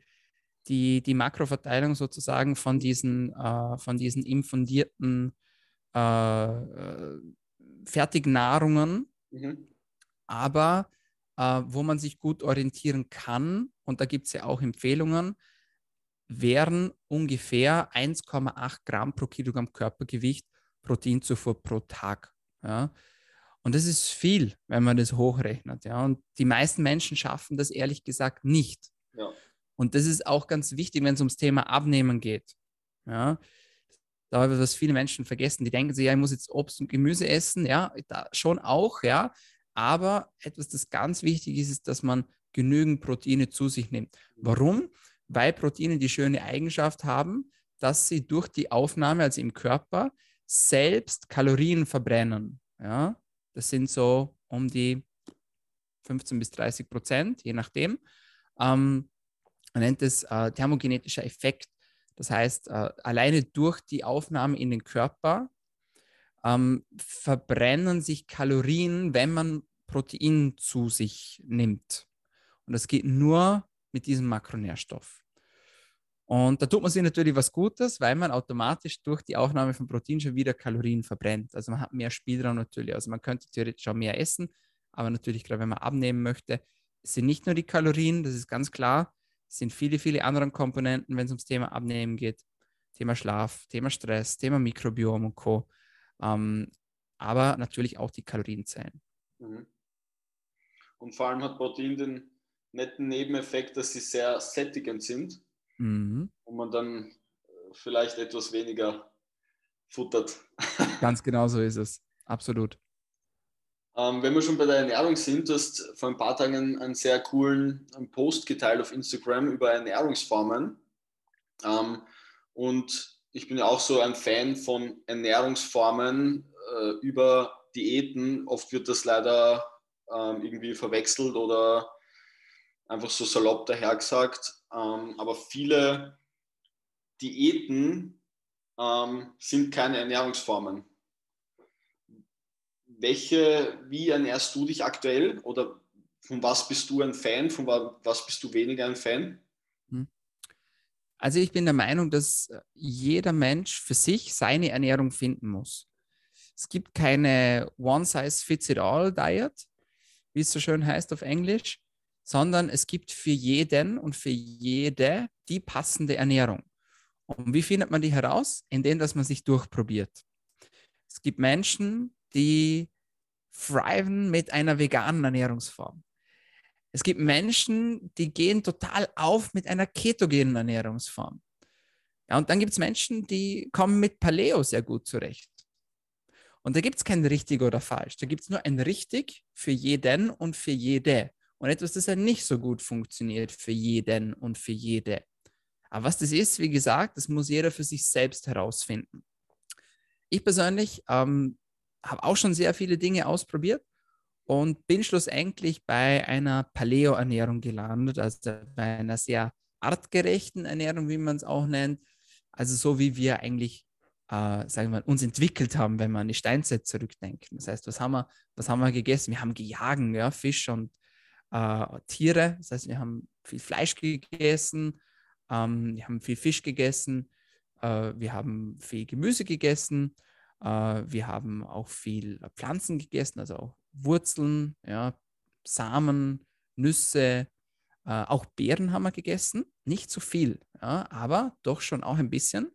die, die Makroverteilung sozusagen von diesen, äh, von diesen infundierten äh, äh Fertignahrungen. Mhm. Aber äh, wo man sich gut orientieren kann, und da gibt es ja auch Empfehlungen, wären ungefähr 1,8 Gramm pro Kilogramm Körpergewicht Proteinzufuhr pro Tag. Ja? Und das ist viel, wenn man das hochrechnet. Ja? Und die meisten Menschen schaffen das ehrlich gesagt nicht. Ja. Und das ist auch ganz wichtig, wenn es ums Thema Abnehmen geht. Ja? Da was viele Menschen vergessen. Die denken sich, ja, ich muss jetzt Obst und Gemüse essen. Ja, da schon auch, ja. Aber etwas, das ganz wichtig ist, ist, dass man genügend Proteine zu sich nimmt. Warum? Weil Proteine die schöne Eigenschaft haben, dass sie durch die Aufnahme, also im Körper, selbst Kalorien verbrennen. Ja? Das sind so um die 15 bis 30 Prozent, je nachdem. Ähm, man nennt es äh, thermogenetischer Effekt. Das heißt, äh, alleine durch die Aufnahme in den Körper ähm, verbrennen sich Kalorien, wenn man Protein zu sich nimmt. Und das geht nur mit diesem Makronährstoff. Und da tut man sich natürlich was Gutes, weil man automatisch durch die Aufnahme von Protein schon wieder Kalorien verbrennt. Also man hat mehr Spielraum natürlich. Also man könnte theoretisch auch mehr essen, aber natürlich, gerade wenn man abnehmen möchte, sind nicht nur die Kalorien, das ist ganz klar, sind viele, viele andere Komponenten, wenn es ums Thema Abnehmen geht. Thema Schlaf, Thema Stress, Thema Mikrobiom und Co. Ähm, aber natürlich auch die Kalorien zählen. Mhm. Und vor allem hat Protein den netten Nebeneffekt, dass sie sehr sättigend sind mhm. und man dann äh, vielleicht etwas weniger futtert. (laughs) Ganz genau so ist es. Absolut. Ähm, wenn wir schon bei der Ernährung sind, du hast vor ein paar Tagen einen, einen sehr coolen Post geteilt auf Instagram über Ernährungsformen. Ähm, und ich bin ja auch so ein Fan von Ernährungsformen äh, über Diäten. Oft wird das leider ähm, irgendwie verwechselt oder einfach so salopp dahergesagt. Ähm, aber viele Diäten ähm, sind keine Ernährungsformen. Welche, wie ernährst du dich aktuell oder von was bist du ein Fan, von was bist du weniger ein Fan? Hm. Also ich bin der Meinung, dass jeder Mensch für sich seine Ernährung finden muss. Es gibt keine One-Size-Fits-It-All-Diet, wie es so schön heißt auf Englisch, sondern es gibt für jeden und für jede die passende Ernährung. Und wie findet man die heraus? Indem, dass man sich durchprobiert. Es gibt Menschen, die thriven mit einer veganen Ernährungsform. Es gibt Menschen, die gehen total auf mit einer ketogenen Ernährungsform. Ja, und dann gibt es Menschen, die kommen mit Paleo sehr gut zurecht. Und da gibt es kein richtig oder falsch. Da gibt es nur ein richtig für jeden und für jede. Und etwas, das ja nicht so gut funktioniert für jeden und für jede. Aber was das ist, wie gesagt, das muss jeder für sich selbst herausfinden. Ich persönlich ähm, habe auch schon sehr viele Dinge ausprobiert und bin schlussendlich bei einer Paleo-Ernährung gelandet, also bei einer sehr artgerechten Ernährung, wie man es auch nennt. Also so wie wir eigentlich, äh, sagen wir mal, uns entwickelt haben, wenn wir an die Steinzeit zurückdenken. Das heißt, was haben wir, was haben wir gegessen? Wir haben gejagen, ja, Fisch und äh, Tiere. Das heißt, wir haben viel Fleisch gegessen, ähm, wir haben viel Fisch gegessen, äh, wir haben viel Gemüse gegessen, äh, wir haben auch viel Pflanzen gegessen, also auch Wurzeln, ja, Samen, Nüsse, äh, auch Beeren haben wir gegessen. Nicht zu viel, ja, aber doch schon auch ein bisschen.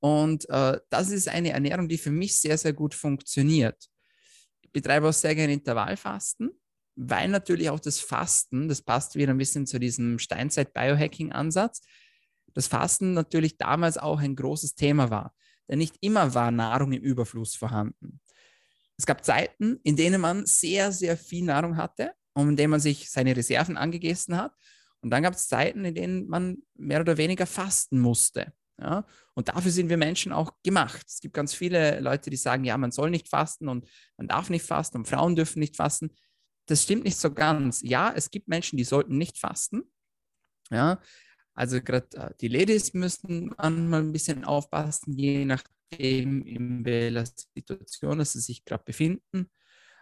Und äh, das ist eine Ernährung, die für mich sehr, sehr gut funktioniert. Ich betreibe auch sehr gerne Intervallfasten weil natürlich auch das Fasten, das passt wieder ein bisschen zu diesem Steinzeit-Biohacking-Ansatz, das Fasten natürlich damals auch ein großes Thema war. Denn nicht immer war Nahrung im Überfluss vorhanden. Es gab Zeiten, in denen man sehr, sehr viel Nahrung hatte und in denen man sich seine Reserven angegessen hat. Und dann gab es Zeiten, in denen man mehr oder weniger fasten musste. Ja? Und dafür sind wir Menschen auch gemacht. Es gibt ganz viele Leute, die sagen, ja, man soll nicht fasten und man darf nicht fasten und Frauen dürfen nicht fasten das stimmt nicht so ganz. Ja, es gibt Menschen, die sollten nicht fasten. Ja, also gerade äh, die Ladies müssen manchmal ein bisschen aufpassen, je nachdem, in welcher Situation sie sich gerade befinden.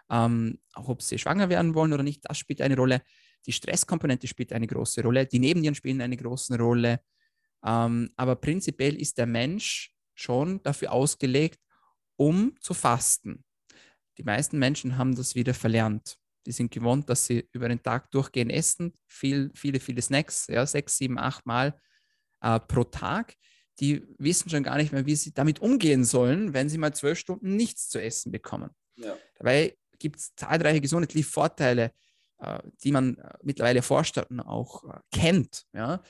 Ähm, auch ob sie schwanger werden wollen oder nicht, das spielt eine Rolle. Die Stresskomponente spielt eine große Rolle. Die Nebennieren spielen eine große Rolle. Ähm, aber prinzipiell ist der Mensch schon dafür ausgelegt, um zu fasten. Die meisten Menschen haben das wieder verlernt. Die sind gewohnt, dass sie über den Tag durchgehend essen, viel, viele, viele Snacks, ja, sechs, sieben, acht Mal äh, pro Tag. Die wissen schon gar nicht mehr, wie sie damit umgehen sollen, wenn sie mal zwölf Stunden nichts zu essen bekommen. Ja. Dabei gibt es zahlreiche gesundheitliche Vorteile, äh, die man äh, mittlerweile forscht und auch äh, kennt. Ja?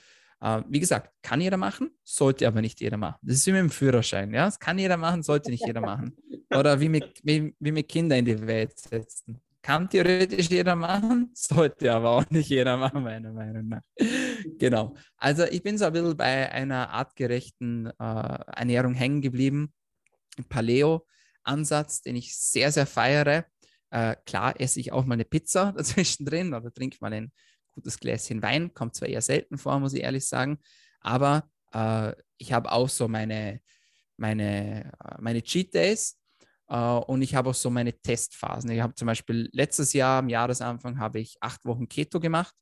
Äh, wie gesagt, kann jeder machen, sollte aber nicht jeder machen. Das ist wie mit dem Führerschein. Ja? Das kann jeder machen, sollte nicht jeder machen. (laughs) Oder wie mit, wie, wie mit Kindern in die Welt setzen. Kann theoretisch jeder machen, (laughs) sollte aber auch nicht jeder machen, meiner Meinung nach. genau. Also ich bin so ein bisschen bei einer artgerechten äh, Ernährung hängen geblieben. Paleo-Ansatz, den ich sehr, sehr feiere. Äh, klar esse ich auch mal eine Pizza (laughs) dazwischen drin oder trinke mal ein gutes Gläschen Wein. Kommt zwar eher selten vor, muss ich ehrlich sagen. Aber äh, ich habe auch so meine, meine, äh, meine Cheat Days Uh, und ich habe auch so meine Testphasen. Ich habe zum Beispiel letztes Jahr am Jahresanfang habe ich acht Wochen Keto gemacht.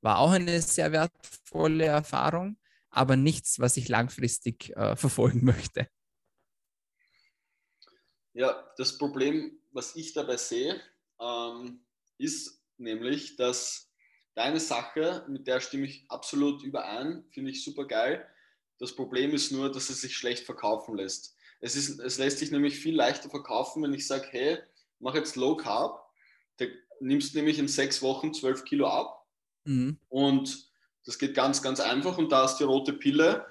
War auch eine sehr wertvolle Erfahrung, aber nichts, was ich langfristig uh, (laughs) verfolgen möchte. Ja, das Problem, was ich dabei sehe, ähm, ist nämlich, dass deine Sache, mit der stimme ich absolut überein, finde ich super geil. Das Problem ist nur, dass es sich schlecht verkaufen lässt. Es, ist, es lässt sich nämlich viel leichter verkaufen, wenn ich sage, hey, mach jetzt Low Carb, da nimmst nämlich in sechs Wochen zwölf Kilo ab. Mhm. und das geht ganz, ganz einfach. Und da ist die rote Pille.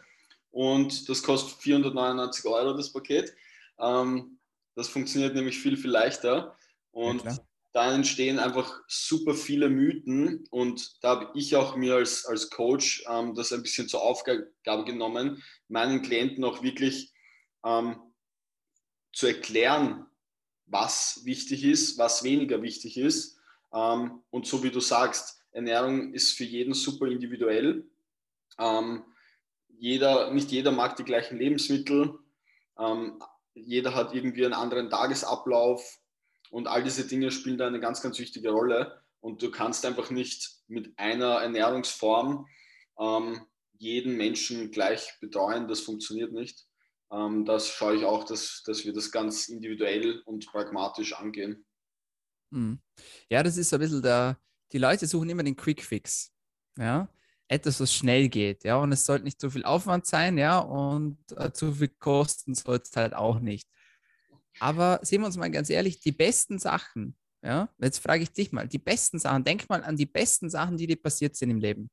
Und das kostet 499 Euro das Paket. Ähm, das funktioniert nämlich viel, viel leichter. Und ja, da entstehen einfach super viele Mythen. Und da habe ich auch mir als, als Coach ähm, das ein bisschen zur Aufgabe genommen, meinen Klienten auch wirklich ähm, zu erklären, was wichtig ist, was weniger wichtig ist. Ähm, und so wie du sagst, Ernährung ist für jeden super individuell. Ähm, jeder, nicht jeder mag die gleichen Lebensmittel. Ähm, jeder hat irgendwie einen anderen Tagesablauf und all diese Dinge spielen da eine ganz, ganz wichtige Rolle. Und du kannst einfach nicht mit einer Ernährungsform ähm, jeden Menschen gleich betreuen. Das funktioniert nicht. Ähm, das schaue ich auch, dass, dass wir das ganz individuell und pragmatisch angehen. Hm. Ja, das ist ein bisschen der, die Leute suchen immer den Quick Fix. Ja, etwas, was schnell geht, ja, und es sollte nicht zu viel Aufwand sein, ja, und äh, zu viel kosten soll es halt auch nicht. Aber sehen wir uns mal ganz ehrlich, die besten Sachen, ja, jetzt frage ich dich mal, die besten Sachen, denk mal an die besten Sachen, die dir passiert sind im Leben.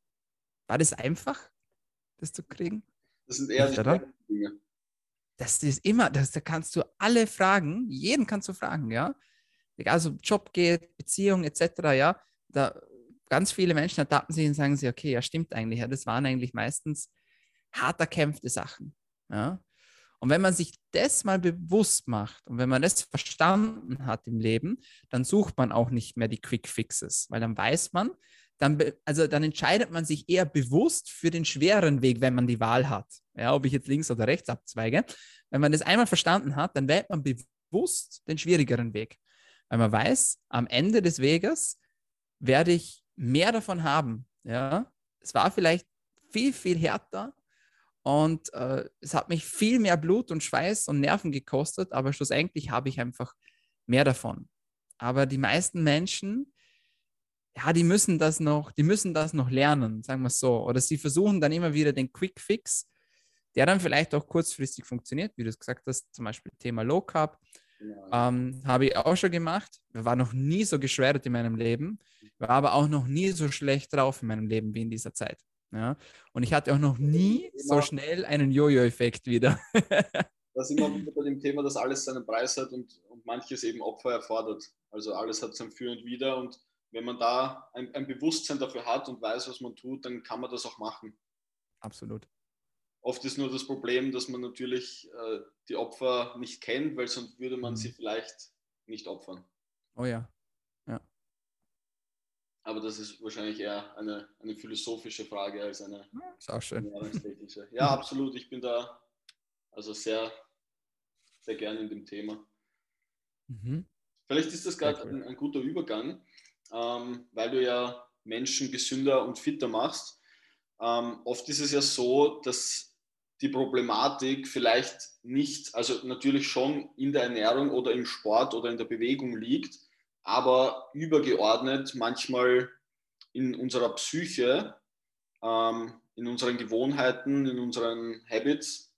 War das einfach, das zu kriegen? Das sind eher die Dinge das ist immer, das, da kannst du alle fragen, jeden kannst du fragen, ja. Also Job geht, Beziehung etc., ja. Da ganz viele Menschen ertappen sich und sagen sie, okay, ja, stimmt eigentlich, ja, das waren eigentlich meistens hart erkämpfte Sachen, ja. Und wenn man sich das mal bewusst macht und wenn man das verstanden hat im Leben, dann sucht man auch nicht mehr die Quick Fixes, weil dann weiß man, dann, also dann entscheidet man sich eher bewusst für den schweren Weg, wenn man die Wahl hat. Ja, ob ich jetzt links oder rechts abzweige. Wenn man das einmal verstanden hat, dann wählt man bewusst den schwierigeren Weg. Weil man weiß, am Ende des Weges werde ich mehr davon haben. Ja, es war vielleicht viel, viel härter und äh, es hat mich viel mehr Blut und Schweiß und Nerven gekostet, aber schlussendlich habe ich einfach mehr davon. Aber die meisten Menschen ja, die müssen das noch, die müssen das noch lernen, sagen wir es so. Oder sie versuchen dann immer wieder den Quick Fix, der dann vielleicht auch kurzfristig funktioniert, wie du es gesagt hast, zum Beispiel Thema Low Carb. Ja. Ähm, habe ich auch schon gemacht. War noch nie so geschreddert in meinem Leben, war aber auch noch nie so schlecht drauf in meinem Leben wie in dieser Zeit. Ja? Und ich hatte auch noch nie so schnell einen Jojo-Effekt wieder. (laughs) das ist immer wieder bei dem Thema, dass alles seinen Preis hat und, und manches eben Opfer erfordert. Also alles hat sein Für und Wider und wenn man da ein, ein, Bewusstsein dafür hat und weiß, was man tut, dann kann man das auch machen. Absolut. Oft ist nur das Problem, dass man natürlich äh, die Opfer nicht kennt, weil sonst würde man mhm. sie vielleicht nicht opfern. Oh ja. ja. Aber das ist wahrscheinlich eher eine, eine philosophische Frage als eine. Ist auch schön. Ja, (laughs) absolut. Ich bin da also sehr, sehr gerne in dem Thema. Mhm. Vielleicht ist das gerade ein, ein guter Übergang ähm, weil du ja Menschen gesünder und fitter machst. Ähm, oft ist es ja so, dass die Problematik vielleicht nicht, also natürlich schon in der Ernährung oder im Sport oder in der Bewegung liegt, aber übergeordnet manchmal in unserer Psyche, ähm, in unseren Gewohnheiten, in unseren Habits.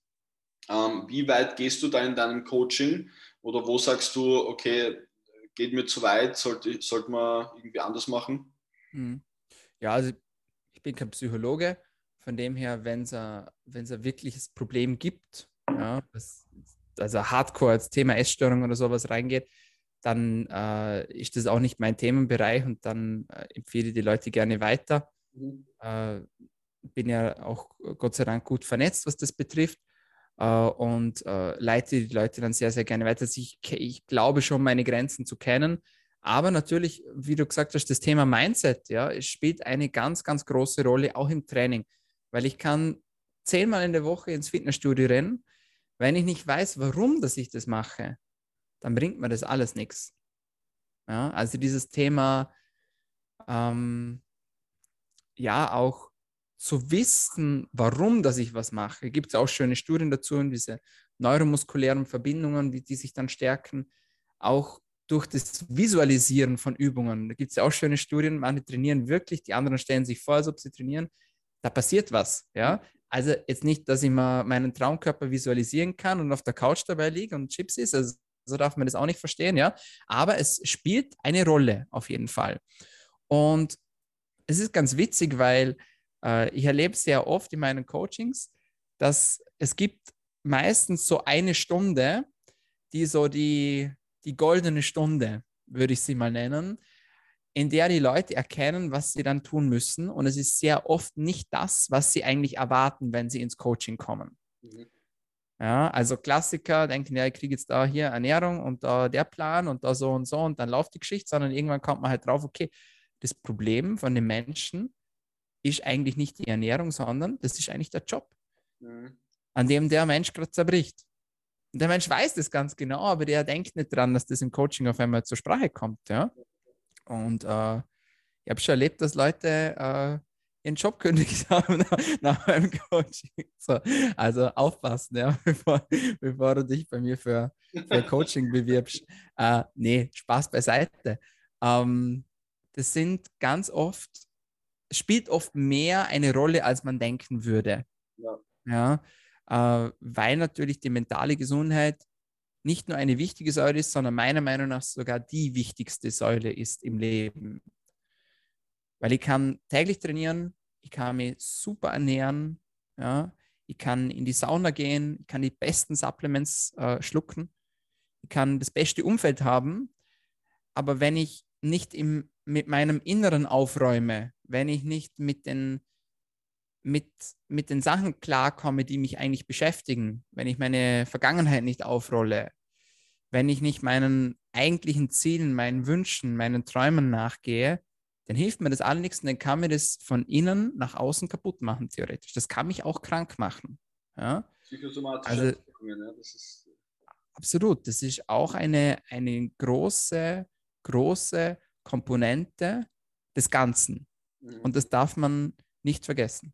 Ähm, wie weit gehst du da in deinem Coaching oder wo sagst du, okay, geht mir zu weit, sollte, sollte man irgendwie anders machen? Hm. Ja, also ich bin kein Psychologe, von dem her, wenn es ein, ein wirkliches Problem gibt, ja, das, also Hardcore als Thema Essstörung oder sowas reingeht, dann äh, ist das auch nicht mein Themenbereich und dann äh, empfehle ich die Leute gerne weiter. Mhm. Äh, bin ja auch Gott sei Dank gut vernetzt, was das betrifft äh, und äh, leite die Leute dann sehr, sehr gerne weiter. Also ich, ich glaube schon, meine Grenzen zu kennen. Aber natürlich, wie du gesagt hast, das Thema Mindset, ja, es spielt eine ganz, ganz große Rolle, auch im Training. Weil ich kann zehnmal in der Woche ins Fitnessstudio rennen. Wenn ich nicht weiß, warum dass ich das mache, dann bringt mir das alles nichts. Ja, also dieses Thema, ähm, ja, auch zu wissen, warum dass ich was mache. Gibt es auch schöne Studien dazu und diese neuromuskulären Verbindungen, wie die sich dann stärken, auch durch das Visualisieren von Übungen. Da gibt es ja auch schöne Studien, manche trainieren wirklich, die anderen stellen sich vor, als ob sie trainieren. Da passiert was, ja. Also jetzt nicht, dass ich mal meinen Traumkörper visualisieren kann und auf der Couch dabei liege und Chips ist. Also so darf man das auch nicht verstehen, ja. Aber es spielt eine Rolle auf jeden Fall. Und es ist ganz witzig, weil ich erlebe sehr oft in meinen Coachings, dass es gibt meistens so eine Stunde, die so die, die goldene Stunde, würde ich sie mal nennen, in der die Leute erkennen, was sie dann tun müssen. Und es ist sehr oft nicht das, was sie eigentlich erwarten, wenn sie ins Coaching kommen. Mhm. Ja, also Klassiker denken, ja, ich kriege jetzt da hier Ernährung und da der Plan und da so und so und dann läuft die Geschichte, sondern irgendwann kommt man halt drauf, okay, das Problem von den Menschen ist eigentlich nicht die Ernährung, sondern das ist eigentlich der Job, mhm. an dem der Mensch gerade zerbricht. Und der Mensch weiß das ganz genau, aber der denkt nicht dran, dass das im Coaching auf einmal zur Sprache kommt. Ja? Und äh, ich habe schon erlebt, dass Leute äh, ihren Job (laughs) kündigt haben nach, nach meinem Coaching. So, also aufpassen, ja, (laughs) bevor, bevor du dich bei mir für, für Coaching bewirbst. Äh, nee, Spaß beiseite. Ähm, das sind ganz oft, spielt oft mehr eine Rolle, als man denken würde. Ja. ja äh, weil natürlich die mentale Gesundheit nicht nur eine wichtige Säule ist, sondern meiner Meinung nach sogar die wichtigste Säule ist im Leben. Weil ich kann täglich trainieren, ich kann mich super ernähren, ja, ich kann in die Sauna gehen, ich kann die besten Supplements äh, schlucken, ich kann das beste Umfeld haben, aber wenn ich nicht im, mit meinem Inneren aufräume, wenn ich nicht mit den, mit, mit den Sachen klarkomme, die mich eigentlich beschäftigen, wenn ich meine Vergangenheit nicht aufrolle, wenn ich nicht meinen eigentlichen Zielen, meinen Wünschen, meinen Träumen nachgehe, dann hilft mir das alle nichts und dann kann mir das von innen nach außen kaputt machen, theoretisch. Das kann mich auch krank machen. Ja? Psychosomatische also, ja, das ist absolut. Das ist auch eine, eine große, große Komponente des Ganzen. Mhm. Und das darf man nicht vergessen.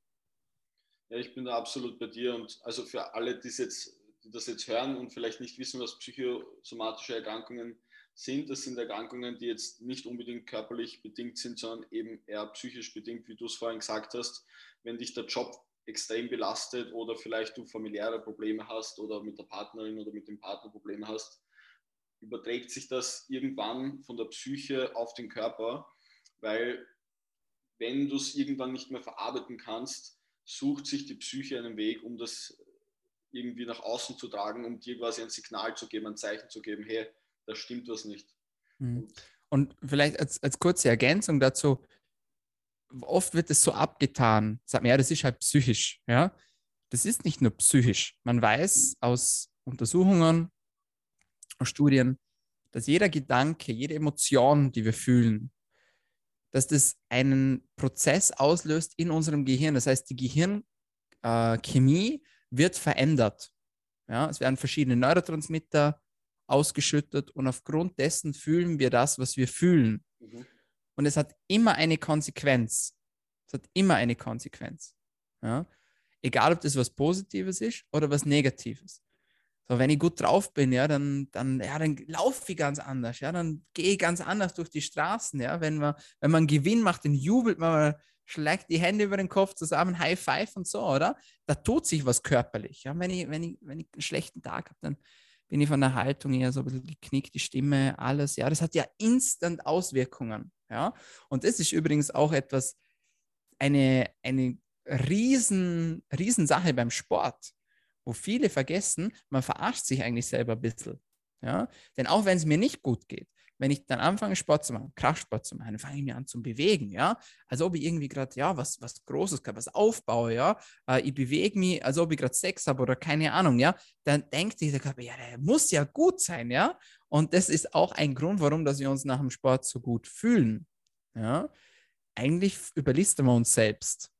Ja, ich bin da absolut bei dir und also für alle, die, jetzt, die das jetzt hören und vielleicht nicht wissen, was psychosomatische Erkrankungen sind. Das sind Erkrankungen, die jetzt nicht unbedingt körperlich bedingt sind, sondern eben eher psychisch bedingt, wie du es vorhin gesagt hast. Wenn dich der Job extrem belastet oder vielleicht du familiäre Probleme hast oder mit der Partnerin oder mit dem Partner Probleme hast, überträgt sich das irgendwann von der Psyche auf den Körper, weil wenn du es irgendwann nicht mehr verarbeiten kannst, sucht sich die Psyche einen Weg, um das irgendwie nach außen zu tragen, um dir quasi ein Signal zu geben, ein Zeichen zu geben, hey, da stimmt was nicht. Mhm. Und vielleicht als, als kurze Ergänzung dazu, oft wird es so abgetan, sagt man, ja, das ist halt psychisch, ja. Das ist nicht nur psychisch. Man weiß aus Untersuchungen, aus Studien, dass jeder Gedanke, jede Emotion, die wir fühlen, dass das einen Prozess auslöst in unserem Gehirn. Das heißt, die Gehirnchemie äh, wird verändert. Ja, es werden verschiedene Neurotransmitter ausgeschüttet und aufgrund dessen fühlen wir das, was wir fühlen. Mhm. Und es hat immer eine Konsequenz. Es hat immer eine Konsequenz. Ja? Egal, ob das was Positives ist oder was Negatives. So, wenn ich gut drauf bin, ja, dann, dann, ja, dann laufe ich ganz anders, ja, dann gehe ich ganz anders durch die Straßen, ja. Wenn man, wenn man einen Gewinn macht, dann jubelt man, man schlägt die Hände über den Kopf zusammen, High Five und so, oder? Da tut sich was körperlich. Ja? Wenn, ich, wenn, ich, wenn ich einen schlechten Tag habe, dann bin ich von der Haltung eher so ein bisschen geknickt, die Stimme, alles. Ja, das hat ja instant Auswirkungen. Ja, und das ist übrigens auch etwas, eine, eine riesen, riesen Sache beim Sport, wo viele vergessen, man verarscht sich eigentlich selber ein bisschen. Ja, denn auch wenn es mir nicht gut geht, wenn ich dann anfange, Sport zu machen, Kraftsport zu machen, fange ich mich an zu bewegen, ja. Als ob ich irgendwie gerade, ja, was, was Großes, was aufbaue, ja. Äh, ich bewege mich, als ob ich gerade Sex habe oder keine Ahnung, ja. Dann denkt dieser Körper, ja, der muss ja gut sein, ja. Und das ist auch ein Grund, warum dass wir uns nach dem Sport so gut fühlen, ja. Eigentlich überlisten wir uns selbst.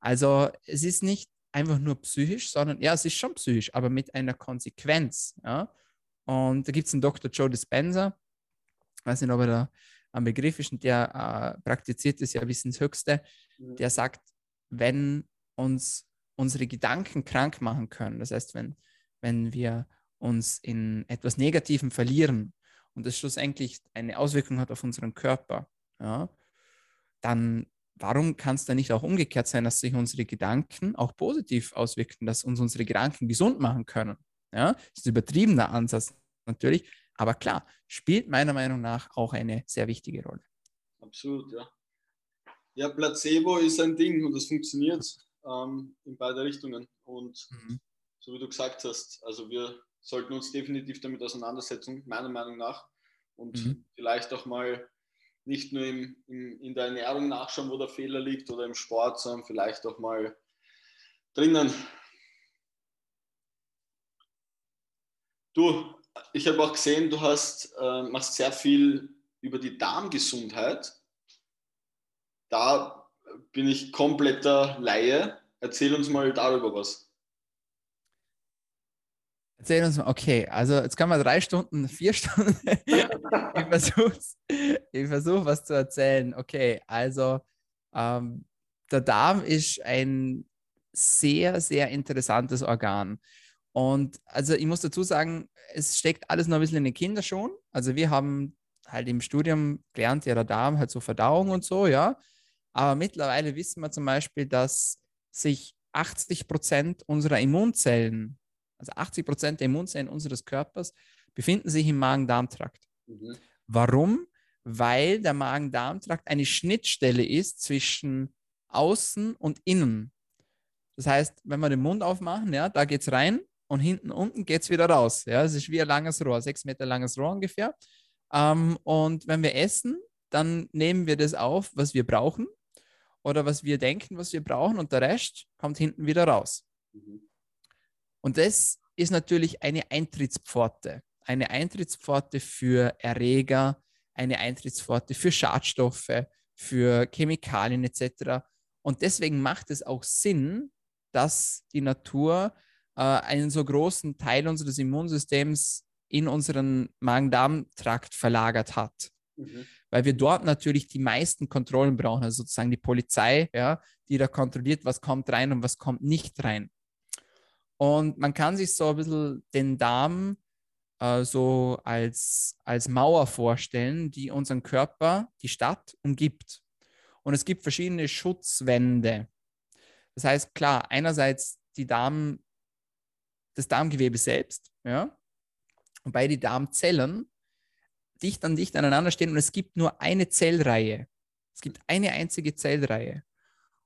Also es ist nicht einfach nur psychisch, sondern ja, es ist schon psychisch, aber mit einer Konsequenz, ja. Und da gibt es einen Dr. Joe Dispenza, weiß nicht, ob er da am Begriff ist, und der äh, praktiziert es ja bis ins Höchste, mhm. der sagt, wenn uns unsere Gedanken krank machen können, das heißt, wenn, wenn wir uns in etwas Negativem verlieren und das schlussendlich eine Auswirkung hat auf unseren Körper, ja, dann warum kann es dann nicht auch umgekehrt sein, dass sich unsere Gedanken auch positiv auswirken, dass uns unsere Gedanken gesund machen können? Ja, das ist ein übertriebener Ansatz natürlich, aber klar, spielt meiner Meinung nach auch eine sehr wichtige Rolle. Absolut, ja. Ja, Placebo ist ein Ding und das funktioniert ähm, in beide Richtungen. Und mhm. so wie du gesagt hast, also wir sollten uns definitiv damit auseinandersetzen, meiner Meinung nach. Und mhm. vielleicht auch mal nicht nur im, im, in der Ernährung nachschauen, wo der Fehler liegt oder im Sport, sondern vielleicht auch mal drinnen. Du, ich habe auch gesehen, du hast, äh, machst sehr viel über die Darmgesundheit. Da bin ich kompletter Laie. Erzähl uns mal darüber was. Erzähl uns mal, okay, also jetzt kann man drei Stunden, vier Stunden. (laughs) ich versuche ich versuch, was zu erzählen. Okay, also ähm, der Darm ist ein sehr, sehr interessantes Organ. Und also ich muss dazu sagen, es steckt alles noch ein bisschen in den Kinderschuhen. Also wir haben halt im Studium gelernt, ja, der Darm hat so Verdauung und so, ja. Aber mittlerweile wissen wir zum Beispiel, dass sich 80 Prozent unserer Immunzellen, also 80 Prozent der Immunzellen unseres Körpers, befinden sich im Magen-Darm-Trakt. Mhm. Warum? Weil der Magen-Darm-Trakt eine Schnittstelle ist zwischen außen und innen. Das heißt, wenn wir den Mund aufmachen, ja, da geht es rein und hinten unten geht es wieder raus. Ja, es ist wie ein langes Rohr, sechs Meter langes Rohr ungefähr. Ähm, und wenn wir essen, dann nehmen wir das auf, was wir brauchen oder was wir denken, was wir brauchen und der Rest kommt hinten wieder raus. Mhm. Und das ist natürlich eine Eintrittspforte. Eine Eintrittspforte für Erreger, eine Eintrittspforte für Schadstoffe, für Chemikalien etc. Und deswegen macht es auch Sinn, dass die Natur äh, einen so großen Teil unseres Immunsystems in unseren Magen-Darm-Trakt verlagert hat. Mhm. Weil wir dort natürlich die meisten Kontrollen brauchen, also sozusagen die Polizei, ja, die da kontrolliert, was kommt rein und was kommt nicht rein. Und man kann sich so ein bisschen den Darm äh, so als, als Mauer vorstellen, die unseren Körper, die Stadt umgibt. Und es gibt verschiedene Schutzwände. Das heißt, klar, einerseits die Darm, das Darmgewebe selbst, ja, wobei die Darmzellen dicht an dicht aneinander stehen und es gibt nur eine Zellreihe. Es gibt eine einzige Zellreihe.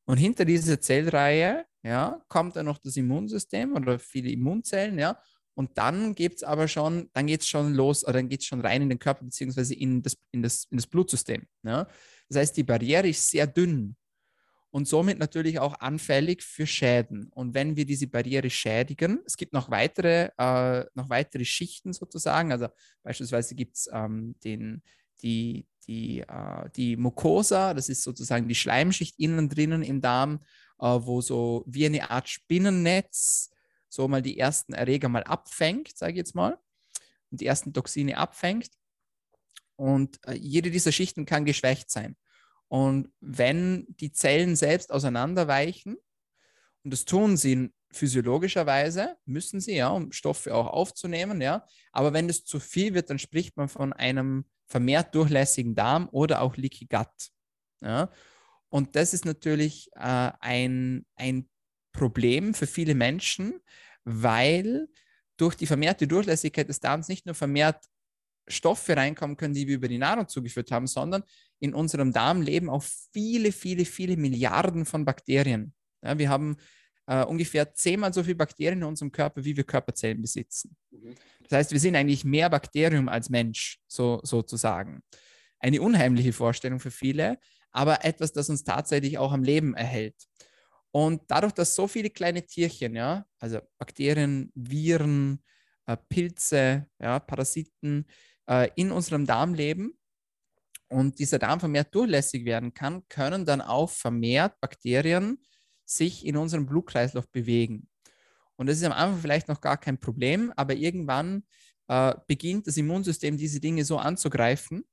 Und hinter dieser Zellreihe ja, kommt dann noch das Immunsystem oder viele Immunzellen, ja. Und dann gibt es aber schon, dann geht es schon los, oder dann geht es schon rein in den Körper, beziehungsweise in das, in das, in das Blutsystem. Ja. Das heißt, die Barriere ist sehr dünn und somit natürlich auch anfällig für Schäden. Und wenn wir diese Barriere schädigen, es gibt noch weitere, äh, noch weitere Schichten sozusagen, also beispielsweise gibt es ähm, die, die, äh, die Mucosa, das ist sozusagen die Schleimschicht innen drinnen im Darm, wo so wie eine Art Spinnennetz so mal die ersten Erreger mal abfängt, sage ich jetzt mal, und die ersten Toxine abfängt. Und äh, jede dieser Schichten kann geschwächt sein. Und wenn die Zellen selbst auseinanderweichen, und das tun sie physiologischerweise, müssen sie ja, um Stoffe auch aufzunehmen, ja. Aber wenn es zu viel wird, dann spricht man von einem vermehrt durchlässigen Darm oder auch Leaky Gut. Ja. Und das ist natürlich äh, ein, ein Problem für viele Menschen, weil durch die vermehrte Durchlässigkeit des Darms nicht nur vermehrt Stoffe reinkommen können, die wir über die Nahrung zugeführt haben, sondern in unserem Darm leben auch viele, viele, viele Milliarden von Bakterien. Ja, wir haben äh, ungefähr zehnmal so viele Bakterien in unserem Körper, wie wir Körperzellen besitzen. Mhm. Das heißt, wir sind eigentlich mehr Bakterium als Mensch, so, sozusagen. Eine unheimliche Vorstellung für viele, aber etwas, das uns tatsächlich auch am Leben erhält. Und dadurch, dass so viele kleine Tierchen, ja, also Bakterien, Viren, äh, Pilze, ja, Parasiten äh, in unserem Darm leben, und dieser Darm vermehrt durchlässig werden kann, können dann auch vermehrt Bakterien sich in unserem Blutkreislauf bewegen. Und das ist am Anfang vielleicht noch gar kein Problem, aber irgendwann äh, beginnt das Immunsystem diese Dinge so anzugreifen,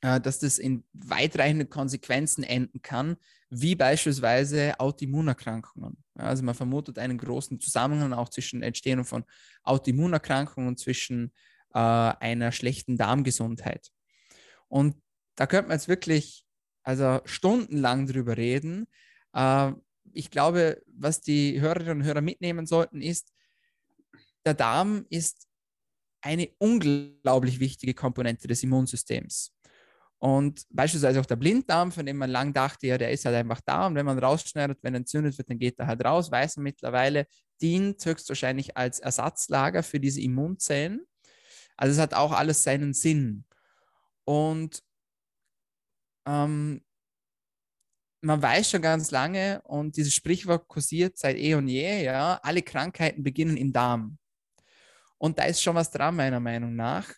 dass das in weitreichenden Konsequenzen enden kann, wie beispielsweise Autoimmunerkrankungen. Also man vermutet einen großen Zusammenhang auch zwischen Entstehung von Autoimmunerkrankungen und zwischen äh, einer schlechten Darmgesundheit. Und da könnte man jetzt wirklich also stundenlang drüber reden. Äh, ich glaube, was die Hörerinnen und Hörer mitnehmen sollten, ist, der Darm ist eine unglaublich wichtige Komponente des Immunsystems. Und beispielsweise auch der Blinddarm, von dem man lang dachte, ja, der ist halt einfach da. Und wenn man rausschneidet, wenn entzündet wird, dann geht er halt raus. Weiß man mittlerweile, dient höchstwahrscheinlich als Ersatzlager für diese Immunzellen. Also es hat auch alles seinen Sinn. Und ähm, man weiß schon ganz lange und dieses Sprichwort kursiert seit eh und je, ja, alle Krankheiten beginnen im Darm. Und da ist schon was dran, meiner Meinung nach.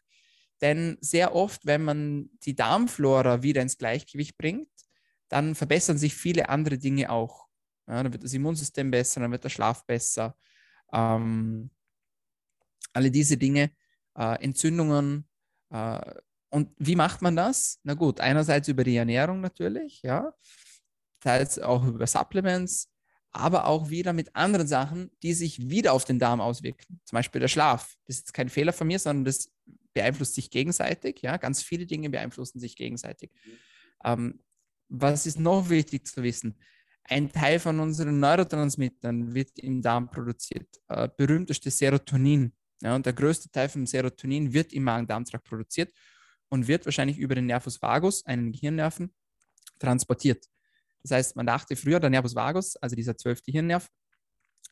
Denn sehr oft, wenn man die Darmflora wieder ins Gleichgewicht bringt, dann verbessern sich viele andere Dinge auch. Ja, dann wird das Immunsystem besser, dann wird der Schlaf besser. Ähm, alle diese Dinge, äh, Entzündungen. Äh, und wie macht man das? Na gut, einerseits über die Ernährung natürlich, ja, teils auch über Supplements, aber auch wieder mit anderen Sachen, die sich wieder auf den Darm auswirken. Zum Beispiel der Schlaf. Das ist kein Fehler von mir, sondern das beeinflusst sich gegenseitig. Ja, ganz viele Dinge beeinflussen sich gegenseitig. Mhm. Ähm, was ist noch wichtig zu wissen? Ein Teil von unseren Neurotransmittern wird im Darm produziert. Äh, berühmteste Serotonin. Ja, und der größte Teil vom Serotonin wird im Magen-Darm-Trakt produziert und wird wahrscheinlich über den Nervus vagus, einen Gehirnnerven, transportiert. Das heißt, man dachte früher, der Nervus vagus, also dieser zwölfte Hirnnerv,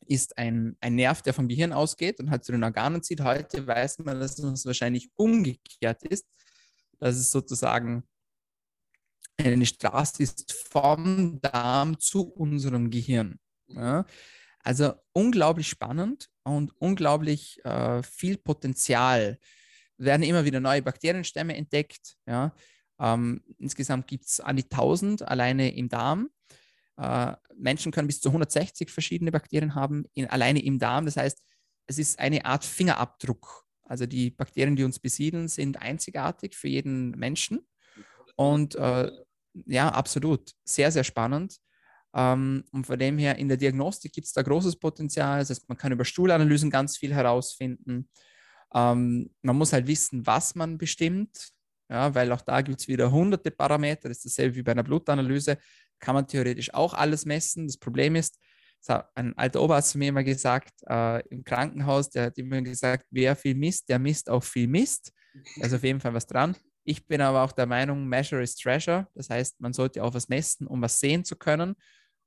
ist ein, ein Nerv, der vom Gehirn ausgeht und halt zu den Organen zieht. Heute weiß man, dass es wahrscheinlich umgekehrt ist, dass es sozusagen eine Straße ist vom Darm zu unserem Gehirn. Ja. Also unglaublich spannend und unglaublich äh, viel Potenzial. Werden immer wieder neue Bakterienstämme entdeckt. Ja. Ähm, insgesamt gibt es an die 1000 alleine im Darm. Äh, Menschen können bis zu 160 verschiedene Bakterien haben, in, alleine im Darm. Das heißt, es ist eine Art Fingerabdruck. Also die Bakterien, die uns besiedeln, sind einzigartig für jeden Menschen. Und äh, ja, absolut. Sehr, sehr spannend. Ähm, und von dem her, in der Diagnostik gibt es da großes Potenzial. Das heißt, man kann über Stuhlanalysen ganz viel herausfinden. Ähm, man muss halt wissen, was man bestimmt. Ja, weil auch da gibt es wieder hunderte Parameter. Das ist dasselbe wie bei einer Blutanalyse kann man theoretisch auch alles messen. Das Problem ist, das hat ein alter Oberarzt zu mir immer gesagt, äh, im Krankenhaus, der hat immer gesagt, wer viel misst, der misst auch viel Mist. Also auf jeden Fall was dran. Ich bin aber auch der Meinung, Measure is Treasure. Das heißt, man sollte auch was messen, um was sehen zu können.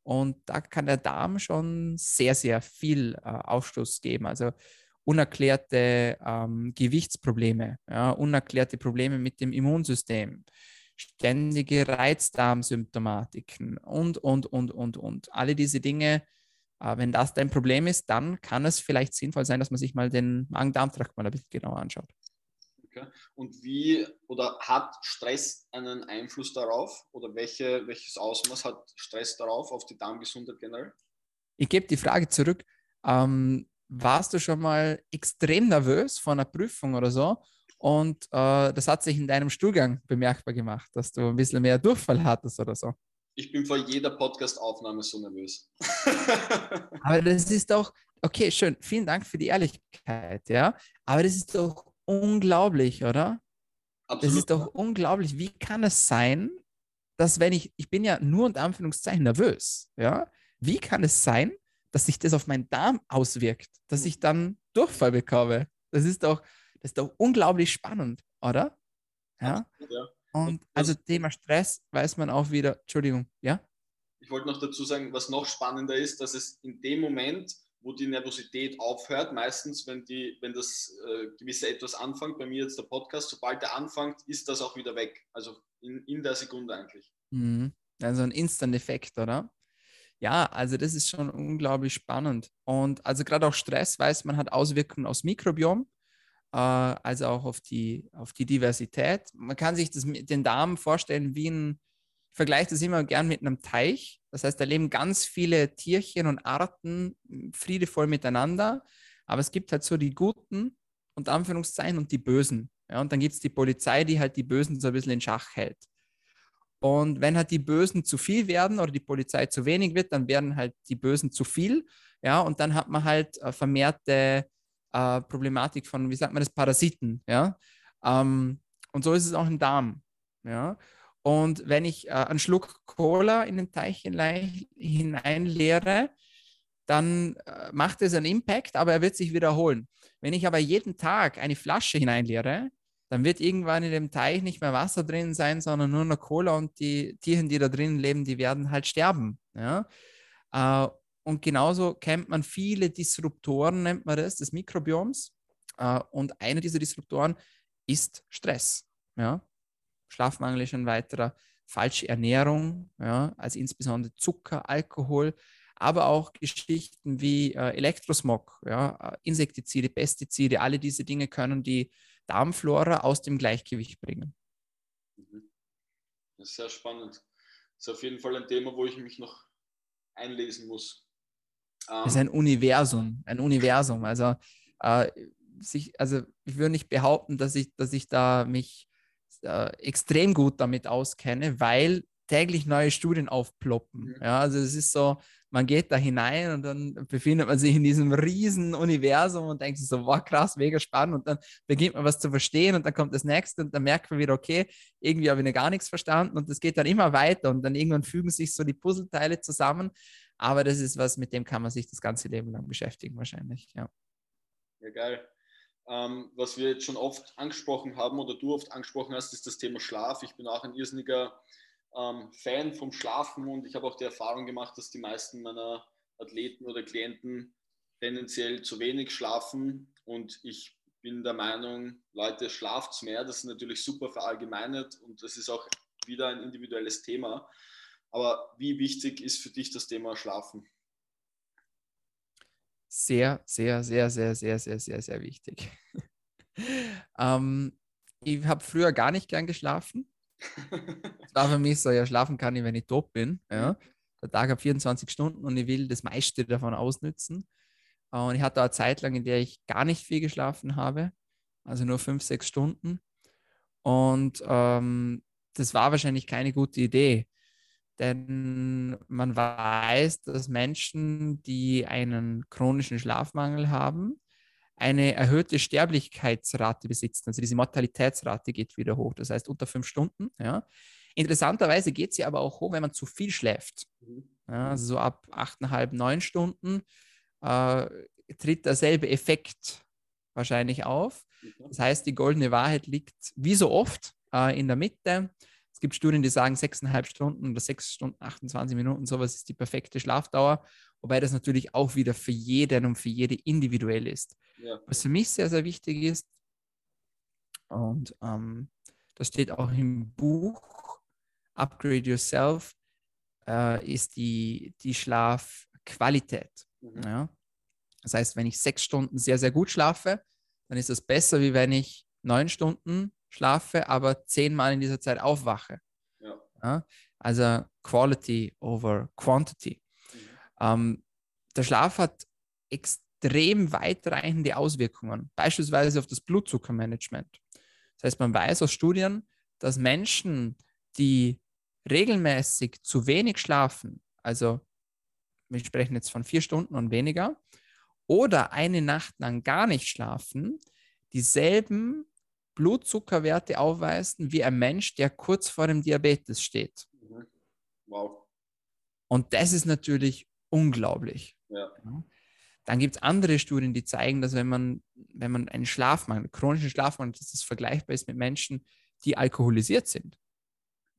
Und da kann der Darm schon sehr, sehr viel äh, Aufstoß geben. Also unerklärte ähm, Gewichtsprobleme, ja, unerklärte Probleme mit dem Immunsystem, ständige Reizdarmsymptomatiken und, und, und, und, und. Alle diese Dinge, äh, wenn das dein Problem ist, dann kann es vielleicht sinnvoll sein, dass man sich mal den Magen-Darm-Trakt mal ein bisschen genauer anschaut. Okay. Und wie oder hat Stress einen Einfluss darauf oder welche, welches Ausmaß hat Stress darauf, auf die Darmgesundheit generell? Ich gebe die Frage zurück. Ähm, warst du schon mal extrem nervös vor einer Prüfung oder so und äh, das hat sich in deinem Stuhlgang bemerkbar gemacht, dass du ein bisschen mehr Durchfall hattest oder so. Ich bin vor jeder Podcast-Aufnahme so nervös. (laughs) Aber das ist doch, okay, schön, vielen Dank für die Ehrlichkeit, ja. Aber das ist doch unglaublich, oder? Absolut. Das ist doch unglaublich. Wie kann es sein, dass wenn ich, ich bin ja nur unter Anführungszeichen nervös, ja, wie kann es sein, dass sich das auf meinen Darm auswirkt, dass ich dann Durchfall bekomme? Das ist doch, das ist doch unglaublich spannend, oder? Ja. ja. Und also Thema Stress weiß man auch wieder, Entschuldigung, ja? Ich wollte noch dazu sagen, was noch spannender ist, dass es in dem Moment, wo die Nervosität aufhört, meistens, wenn, die, wenn das äh, gewisse etwas anfängt, bei mir jetzt der Podcast, sobald der anfängt, ist das auch wieder weg. Also in, in der Sekunde eigentlich. Mhm. Also ein Instant-Effekt, oder? Ja, also das ist schon unglaublich spannend. Und also gerade auch Stress, weiß man, hat Auswirkungen aufs Mikrobiom äh, also auch auf die, auf die Diversität. Man kann sich das mit den Darm vorstellen wie ein, ich vergleiche das immer gern mit einem Teich. Das heißt, da leben ganz viele Tierchen und Arten friedevoll miteinander. Aber es gibt halt so die Guten und Anführungszeichen und die Bösen. Ja, und dann gibt es die Polizei, die halt die Bösen so ein bisschen in Schach hält. Und wenn halt die Bösen zu viel werden oder die Polizei zu wenig wird, dann werden halt die Bösen zu viel. Ja, und dann hat man halt äh, vermehrte äh, Problematik von, wie sagt man das, Parasiten. Ja? Ähm, und so ist es auch im Darm. Ja? Und wenn ich äh, einen Schluck Cola in den Teich hineinleere, dann äh, macht es einen Impact, aber er wird sich wiederholen. Wenn ich aber jeden Tag eine Flasche hineinleere, dann wird irgendwann in dem Teich nicht mehr Wasser drin sein, sondern nur noch Cola und die Tiere, die da drin leben, die werden halt sterben. Ja? Äh, und genauso kennt man viele Disruptoren, nennt man das, des Mikrobioms. Äh, und einer dieser Disruptoren ist Stress. Ja? Schlafmangel ist ein weiterer, falsche Ernährung, ja? also insbesondere Zucker, Alkohol, aber auch Geschichten wie äh, Elektrosmog, ja? Äh, Insektizide, Pestizide, alle diese Dinge können die Darmflora aus dem Gleichgewicht bringen. Mhm. Das ist sehr spannend. Das ist auf jeden Fall ein Thema, wo ich mich noch einlesen muss. Es ist ein Universum, ein Universum. Also, äh, sich, also ich würde nicht behaupten, dass ich, dass ich da mich äh, extrem gut damit auskenne, weil täglich neue Studien aufploppen. Mhm. Ja, also es ist so, man geht da hinein und dann befindet man sich in diesem riesen Universum und denkt sich so, wow, krass, mega spannend. Und dann beginnt man was zu verstehen und dann kommt das nächste und dann merkt man wieder, okay, irgendwie habe ich noch gar nichts verstanden und das geht dann immer weiter und dann irgendwann fügen sich so die Puzzleteile zusammen. Aber das ist was, mit dem kann man sich das ganze Leben lang beschäftigen, wahrscheinlich. Ja, ja geil. Ähm, was wir jetzt schon oft angesprochen haben oder du oft angesprochen hast, ist das Thema Schlaf. Ich bin auch ein irrsinniger ähm, Fan vom Schlafen und ich habe auch die Erfahrung gemacht, dass die meisten meiner Athleten oder Klienten tendenziell zu wenig schlafen und ich bin der Meinung, Leute, schlaft mehr. Das ist natürlich super verallgemeinert und das ist auch wieder ein individuelles Thema. Aber wie wichtig ist für dich das Thema Schlafen? Sehr, sehr, sehr, sehr, sehr, sehr, sehr, sehr wichtig. (laughs) ähm, ich habe früher gar nicht gern geschlafen. (laughs) Es war für mich so, ja, schlafen kann ich, wenn ich top bin. Ja. Der Tag hat 24 Stunden und ich will das meiste davon ausnützen. Und ich hatte eine Zeit lang, in der ich gar nicht viel geschlafen habe, also nur fünf, sechs Stunden. Und ähm, das war wahrscheinlich keine gute Idee, denn man weiß, dass Menschen, die einen chronischen Schlafmangel haben, eine erhöhte Sterblichkeitsrate besitzen. Also diese Mortalitätsrate geht wieder hoch. Das heißt unter fünf Stunden. Ja. Interessanterweise geht sie aber auch hoch, wenn man zu viel schläft. Mhm. Ja, also so ab achteinhalb, neun Stunden äh, tritt derselbe Effekt wahrscheinlich auf. Das heißt, die goldene Wahrheit liegt wie so oft äh, in der Mitte. Es gibt Studien, die sagen, sechseinhalb Stunden oder sechs Stunden, 28 Minuten, sowas ist die perfekte Schlafdauer, wobei das natürlich auch wieder für jeden und für jede individuell ist. Ja. Was für mich sehr, sehr wichtig ist, und ähm, das steht auch im Buch Upgrade Yourself, äh, ist die, die Schlafqualität. Mhm. Ja? Das heißt, wenn ich sechs Stunden sehr, sehr gut schlafe, dann ist das besser, wie wenn ich neun Stunden schlafe, aber zehnmal in dieser Zeit aufwache. Ja. Ja? Also Quality over Quantity. Mhm. Ähm, der Schlaf hat extrem weitreichende Auswirkungen, beispielsweise auf das Blutzuckermanagement. Das heißt, man weiß aus Studien, dass Menschen, die regelmäßig zu wenig schlafen, also wir sprechen jetzt von vier Stunden und weniger, oder eine Nacht lang gar nicht schlafen, dieselben Blutzuckerwerte aufweisen wie ein Mensch, der kurz vor dem Diabetes steht. Mhm. Wow. Und das ist natürlich unglaublich. Ja. Dann gibt es andere Studien, die zeigen, dass wenn man, wenn man einen Schlafmangel, chronischen Schlafmangel, dass das vergleichbar ist mit Menschen, die alkoholisiert sind.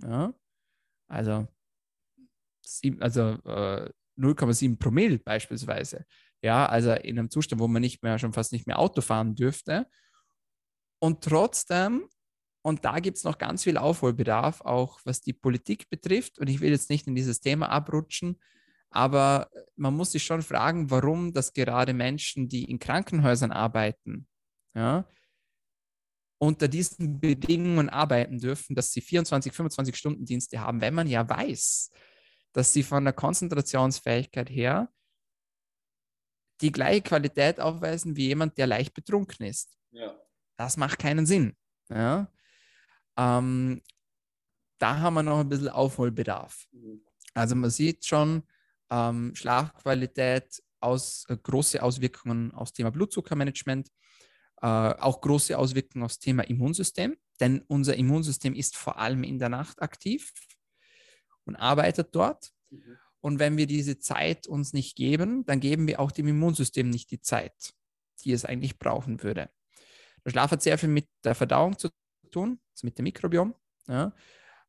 Ja? Also, also äh, 0,7 Promille beispielsweise. Ja, also in einem Zustand, wo man nicht mehr, schon fast nicht mehr Auto fahren dürfte und trotzdem, und da gibt es noch ganz viel Aufholbedarf, auch was die Politik betrifft. Und ich will jetzt nicht in dieses Thema abrutschen, aber man muss sich schon fragen, warum das gerade Menschen, die in Krankenhäusern arbeiten, ja, unter diesen Bedingungen arbeiten dürfen, dass sie 24, 25 Stunden Dienste haben, wenn man ja weiß, dass sie von der Konzentrationsfähigkeit her die gleiche Qualität aufweisen wie jemand, der leicht betrunken ist. Ja. Das macht keinen Sinn. Ja? Ähm, da haben wir noch ein bisschen Aufholbedarf. Also man sieht schon, ähm, Schlafqualität aus, äh, große Auswirkungen aufs Thema Blutzuckermanagement, äh, auch große Auswirkungen aufs Thema Immunsystem. denn unser Immunsystem ist vor allem in der Nacht aktiv und arbeitet dort. Mhm. Und wenn wir diese Zeit uns nicht geben, dann geben wir auch dem Immunsystem nicht die Zeit, die es eigentlich brauchen würde. Der Schlaf hat sehr viel mit der Verdauung zu tun, also mit dem Mikrobiom. Ja.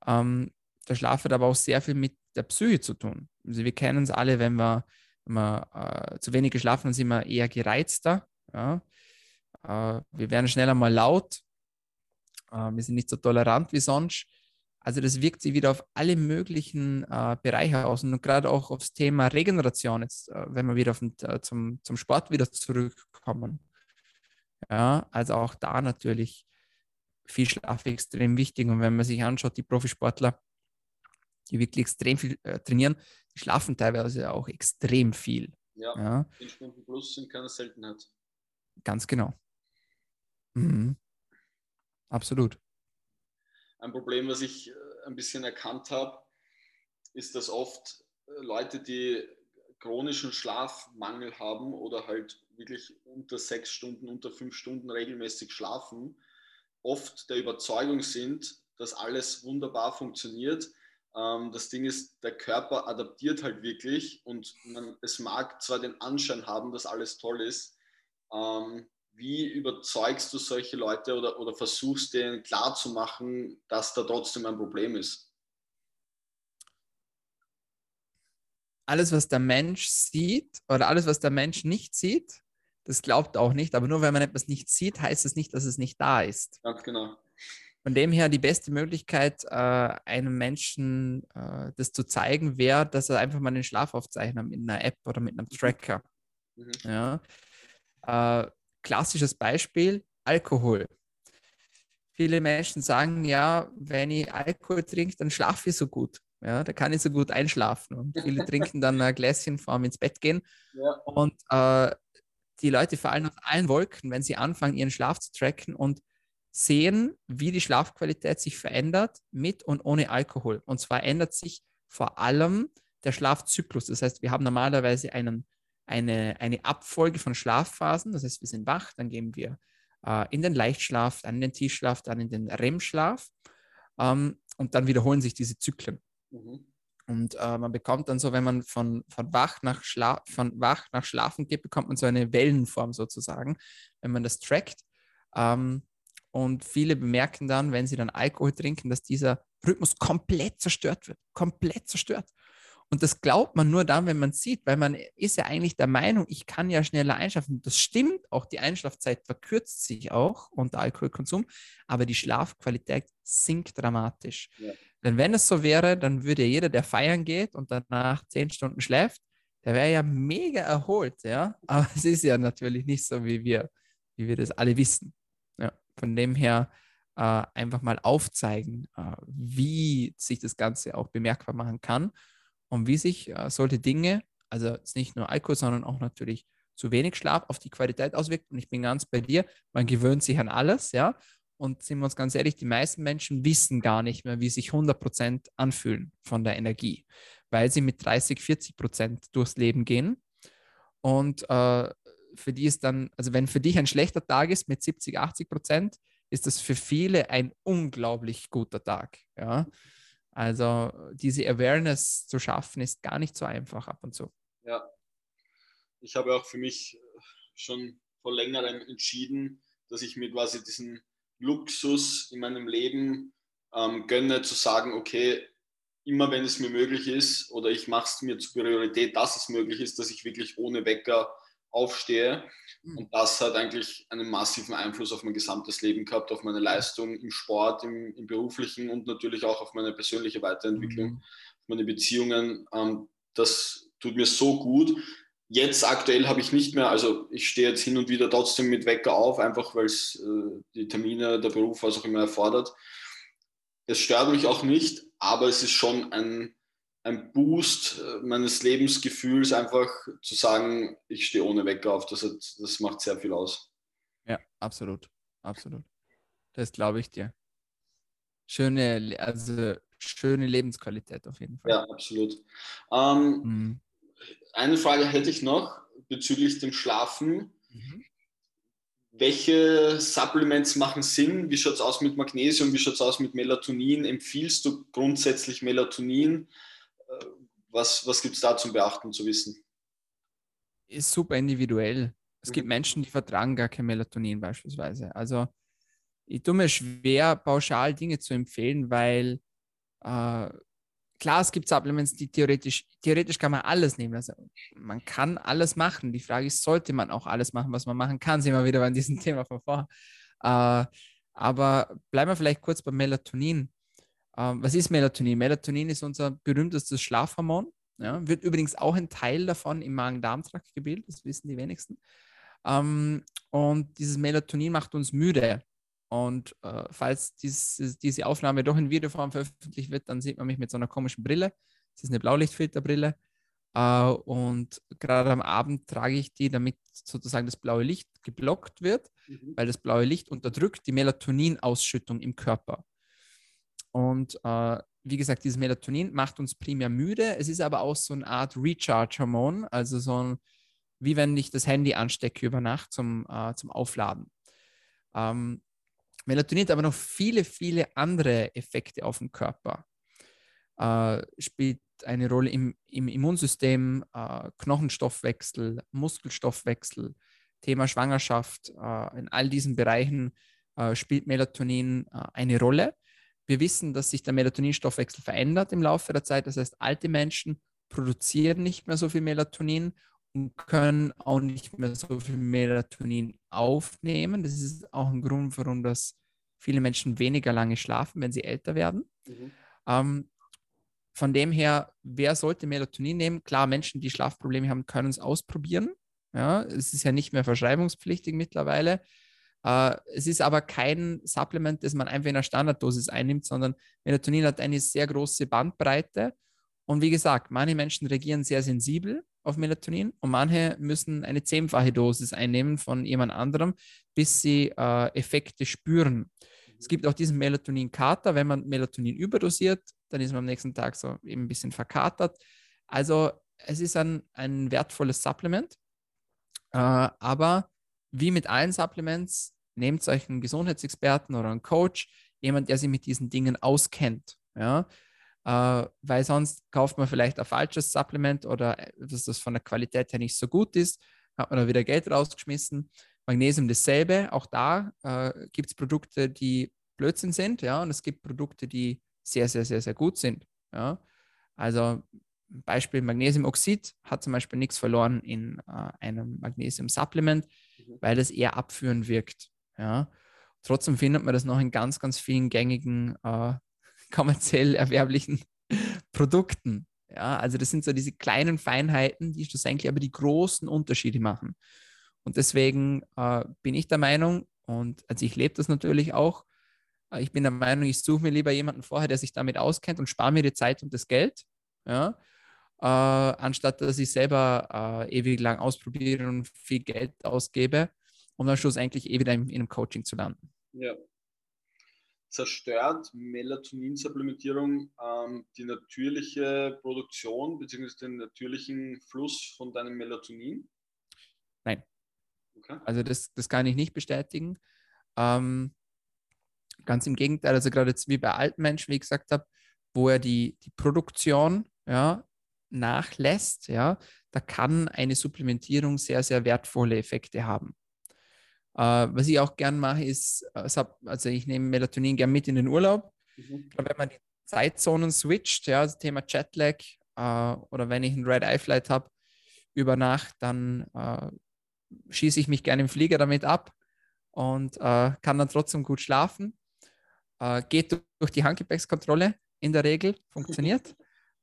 Ähm, der Schlaf hat aber auch sehr viel mit der Psyche zu tun. Also wir kennen es alle, wenn wir, wenn wir äh, zu wenig geschlafen haben, sind wir eher gereizter. Ja. Äh, wir werden schneller mal laut. Äh, wir sind nicht so tolerant wie sonst. Also das wirkt sich wieder auf alle möglichen äh, Bereiche aus und gerade auch aufs Thema Regeneration, jetzt, äh, wenn wir wieder den, äh, zum, zum Sport wieder zurückkommen. Ja, also auch da natürlich viel Schlaf extrem wichtig. Und wenn man sich anschaut, die Profisportler, die wirklich extrem viel äh, trainieren, die schlafen teilweise auch extrem viel. Ja, ja. 10 Stunden plus sind keine Seltenheit. Ganz genau. Mhm. Absolut. Ein Problem, was ich äh, ein bisschen erkannt habe, ist, dass oft äh, Leute, die chronischen Schlafmangel haben oder halt wirklich unter sechs Stunden, unter fünf Stunden regelmäßig schlafen, oft der Überzeugung sind, dass alles wunderbar funktioniert. Ähm, das Ding ist, der Körper adaptiert halt wirklich und man, es mag zwar den Anschein haben, dass alles toll ist, ähm, wie überzeugst du solche Leute oder, oder versuchst denen klarzumachen, dass da trotzdem ein Problem ist? Alles, was der Mensch sieht oder alles, was der Mensch nicht sieht, das glaubt auch nicht. Aber nur wenn man etwas nicht sieht, heißt es nicht, dass es nicht da ist. Ganz genau. Von dem her die beste Möglichkeit, äh, einem Menschen äh, das zu zeigen, wäre, dass er einfach mal den Schlaf aufzeichnet mit einer App oder mit einem mhm. Tracker. Mhm. Ja. Äh, klassisches Beispiel, Alkohol. Viele Menschen sagen, ja, wenn ich Alkohol trinke, dann schlafe ich so gut. Ja, da kann ich so gut einschlafen. Und viele (laughs) trinken dann ein Gläschen vorm ins Bett gehen. Ja. Und äh, die Leute fallen aus allen Wolken, wenn sie anfangen, ihren Schlaf zu tracken und sehen, wie die Schlafqualität sich verändert mit und ohne Alkohol. Und zwar ändert sich vor allem der Schlafzyklus. Das heißt, wir haben normalerweise einen eine, eine Abfolge von Schlafphasen. Das heißt, wir sind wach, dann gehen wir äh, in den Leichtschlaf, dann in den Tiefschlaf, dann in den REM-Schlaf ähm, und dann wiederholen sich diese Zyklen. Mhm. Und äh, man bekommt dann so, wenn man von, von, wach nach von wach nach Schlafen geht, bekommt man so eine Wellenform sozusagen, wenn man das trackt. Ähm, und viele bemerken dann, wenn sie dann Alkohol trinken, dass dieser Rhythmus komplett zerstört wird. Komplett zerstört. Und das glaubt man nur dann, wenn man sieht, weil man ist ja eigentlich der Meinung, ich kann ja schneller einschlafen. Das stimmt, auch die Einschlafzeit verkürzt sich auch unter Alkoholkonsum, aber die Schlafqualität sinkt dramatisch. Ja. Denn wenn es so wäre, dann würde jeder, der feiern geht und danach zehn Stunden schläft, der wäre ja mega erholt, ja. (laughs) Aber es ist ja natürlich nicht so, wie wir, wie wir das alle wissen. Ja. Von dem her äh, einfach mal aufzeigen, äh, wie sich das Ganze auch bemerkbar machen kann und wie sich äh, solche Dinge, also jetzt nicht nur Alkohol, sondern auch natürlich zu wenig Schlaf auf die Qualität auswirkt. Und ich bin ganz bei dir, man gewöhnt sich an alles, ja. Und sind wir uns ganz ehrlich, die meisten Menschen wissen gar nicht mehr, wie sich 100% anfühlen von der Energie, weil sie mit 30, 40% durchs Leben gehen. Und äh, für die ist dann, also wenn für dich ein schlechter Tag ist mit 70, 80 Prozent, ist das für viele ein unglaublich guter Tag. Ja? Also diese Awareness zu schaffen, ist gar nicht so einfach ab und zu. Ja, ich habe auch für mich schon vor längerem entschieden, dass ich mir quasi diesen Luxus in meinem Leben ähm, gönne, zu sagen, okay, immer wenn es mir möglich ist oder ich mache es mir zur Priorität, dass es möglich ist, dass ich wirklich ohne Wecker aufstehe. Mhm. Und das hat eigentlich einen massiven Einfluss auf mein gesamtes Leben gehabt, auf meine Leistung im Sport, im, im beruflichen und natürlich auch auf meine persönliche Weiterentwicklung, mhm. auf meine Beziehungen. Ähm, das tut mir so gut. Jetzt aktuell habe ich nicht mehr, also ich stehe jetzt hin und wieder trotzdem mit Wecker auf, einfach weil es äh, die Termine, der Beruf, was auch immer erfordert. Es stört mich auch nicht, aber es ist schon ein, ein Boost äh, meines Lebensgefühls, einfach zu sagen, ich stehe ohne Wecker auf. Das, hat, das macht sehr viel aus. Ja, absolut. Absolut. Das glaube ich dir. Schöne, also schöne Lebensqualität auf jeden Fall. Ja, absolut. Ähm, mhm. Eine Frage hätte ich noch bezüglich dem Schlafen. Mhm. welche Supplements machen Sinn? Wie schaut es aus mit Magnesium? Wie schaut es aus mit Melatonin? Empfiehlst du grundsätzlich Melatonin? Was, was gibt es da zum Beachten zu wissen? Ist super individuell. Es mhm. gibt Menschen, die vertragen gar kein Melatonin beispielsweise. Also ich tue mir schwer, pauschal Dinge zu empfehlen, weil äh, klar, es gibt Supplements, die theoretisch, theoretisch kann man alles nehmen. Also man kann alles machen. Die Frage ist, sollte man auch alles machen, was man machen kann? Sehen wir wieder bei diesem (laughs) Thema von vorher. Äh, aber bleiben wir vielleicht kurz beim Melatonin. Äh, was ist Melatonin? Melatonin ist unser berühmtestes Schlafhormon. Ja, wird übrigens auch ein Teil davon im Magen-Darm-Trakt gebildet, das wissen die wenigsten. Ähm, und dieses Melatonin macht uns müde. Und äh, falls dies, diese Aufnahme doch in Videoform veröffentlicht wird, dann sieht man mich mit so einer komischen Brille. Das ist eine Blaulichtfilterbrille. Äh, und gerade am Abend trage ich die, damit sozusagen das blaue Licht geblockt wird, mhm. weil das blaue Licht unterdrückt die Melatoninausschüttung im Körper. Und äh, wie gesagt, dieses Melatonin macht uns primär müde. Es ist aber auch so eine Art Recharge-Hormon, also so ein, wie wenn ich das Handy anstecke über Nacht zum, äh, zum Aufladen. Ähm, Melatonin hat aber noch viele, viele andere Effekte auf den Körper. Äh, spielt eine Rolle im, im Immunsystem, äh, Knochenstoffwechsel, Muskelstoffwechsel, Thema Schwangerschaft. Äh, in all diesen Bereichen äh, spielt Melatonin äh, eine Rolle. Wir wissen, dass sich der Melatoninstoffwechsel verändert im Laufe der Zeit. Das heißt, alte Menschen produzieren nicht mehr so viel Melatonin und können auch nicht mehr so viel Melatonin aufnehmen. Das ist auch ein Grund, warum das viele Menschen weniger lange schlafen, wenn sie älter werden. Mhm. Ähm, von dem her, wer sollte Melatonin nehmen? Klar, Menschen, die Schlafprobleme haben, können es ausprobieren. Ja, es ist ja nicht mehr verschreibungspflichtig mittlerweile. Äh, es ist aber kein Supplement, das man einfach in einer Standarddosis einnimmt, sondern Melatonin hat eine sehr große Bandbreite. Und wie gesagt, manche Menschen reagieren sehr sensibel auf Melatonin und manche müssen eine zehnfache Dosis einnehmen von jemand anderem, bis sie äh, Effekte spüren. Es gibt auch diesen Melatonin-Kater. Wenn man Melatonin überdosiert, dann ist man am nächsten Tag so eben ein bisschen verkatert. Also es ist ein, ein wertvolles Supplement. Äh, aber wie mit allen Supplements, nehmt euch einen Gesundheitsexperten oder einen Coach, jemand, der sich mit diesen Dingen auskennt. Ja? äh, weil sonst kauft man vielleicht ein falsches Supplement oder dass das von der Qualität her nicht so gut ist, hat man da wieder Geld rausgeschmissen. Magnesium dasselbe, auch da äh, gibt es Produkte, die Blödsinn sind, ja, und es gibt Produkte, die sehr, sehr, sehr, sehr gut sind. Ja. Also Beispiel Magnesiumoxid hat zum Beispiel nichts verloren in äh, einem Magnesium-Supplement, mhm. weil das eher abführend wirkt. Ja. Trotzdem findet man das noch in ganz, ganz vielen gängigen äh, (laughs) kommerziell erwerblichen (laughs) Produkten. Ja, also das sind so diese kleinen Feinheiten, die schlussendlich aber die großen Unterschiede machen. Und deswegen äh, bin ich der Meinung, und also ich lebe das natürlich auch, äh, ich bin der Meinung, ich suche mir lieber jemanden vorher, der sich damit auskennt und spare mir die Zeit und das Geld, ja, äh, anstatt dass ich selber äh, ewig lang ausprobiere und viel Geld ausgebe, um dann schlussendlich eh wieder in, in einem Coaching zu landen. Ja, zerstört Melatonin-Supplementierung ähm, die natürliche Produktion bzw. den natürlichen Fluss von deinem Melatonin? Nein. Okay. Also das, das kann ich nicht bestätigen. Ähm, ganz im Gegenteil, also gerade jetzt wie bei alten Menschen, wie ich gesagt habe, wo er die, die Produktion ja, nachlässt, ja, da kann eine Supplementierung sehr, sehr wertvolle Effekte haben. Uh, was ich auch gern mache, ist, äh, also ich nehme Melatonin gern mit in den Urlaub. Mhm. Wenn man die Zeitzonen switcht, ja, das Thema Jetlag uh, oder wenn ich einen Red Eye Flight habe über Nacht, dann uh, schieße ich mich gerne im Flieger damit ab und kann dann trotzdem gut schlafen. geht durch die Handgepäckskontrolle in der Regel, funktioniert. (laughs)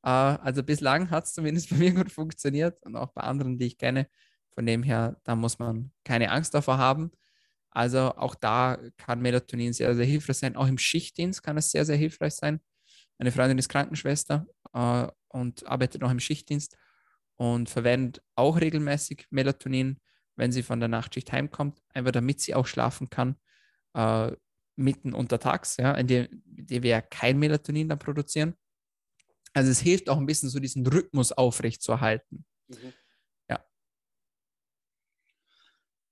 also bislang hat es zumindest bei mir gut funktioniert und auch bei anderen, die ich kenne, von dem her, da muss man keine Angst davor haben. Also auch da kann Melatonin sehr, sehr hilfreich sein. Auch im Schichtdienst kann es sehr, sehr hilfreich sein. Meine Freundin ist Krankenschwester äh, und arbeitet noch im Schichtdienst und verwendet auch regelmäßig Melatonin, wenn sie von der Nachtschicht heimkommt, einfach damit sie auch schlafen kann, äh, mitten untertags, ja, in der, in der wir ja kein Melatonin dann produzieren. Also es hilft auch ein bisschen so diesen Rhythmus aufrecht zu erhalten. Mhm.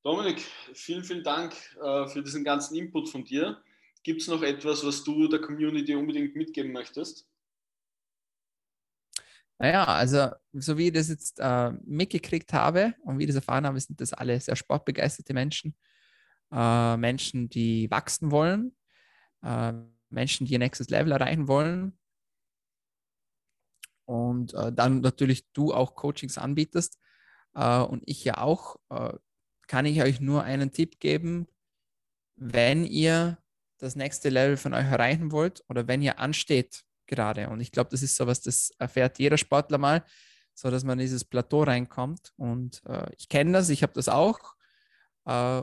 Dominik, vielen, vielen Dank äh, für diesen ganzen Input von dir. Gibt es noch etwas, was du der Community unbedingt mitgeben möchtest? Naja, also so wie ich das jetzt äh, mitgekriegt habe und wie ich das erfahren habe, sind das alle sehr sportbegeisterte Menschen. Äh, Menschen, die wachsen wollen, äh, Menschen, die ihr nächstes Level erreichen wollen. Und äh, dann natürlich du auch Coachings anbietest äh, und ich ja auch, äh, kann ich euch nur einen Tipp geben, wenn ihr das nächste Level von euch erreichen wollt oder wenn ihr ansteht gerade. Und ich glaube, das ist so was, das erfährt jeder Sportler mal, so dass man in dieses Plateau reinkommt. Und äh, ich kenne das, ich habe das auch. Äh,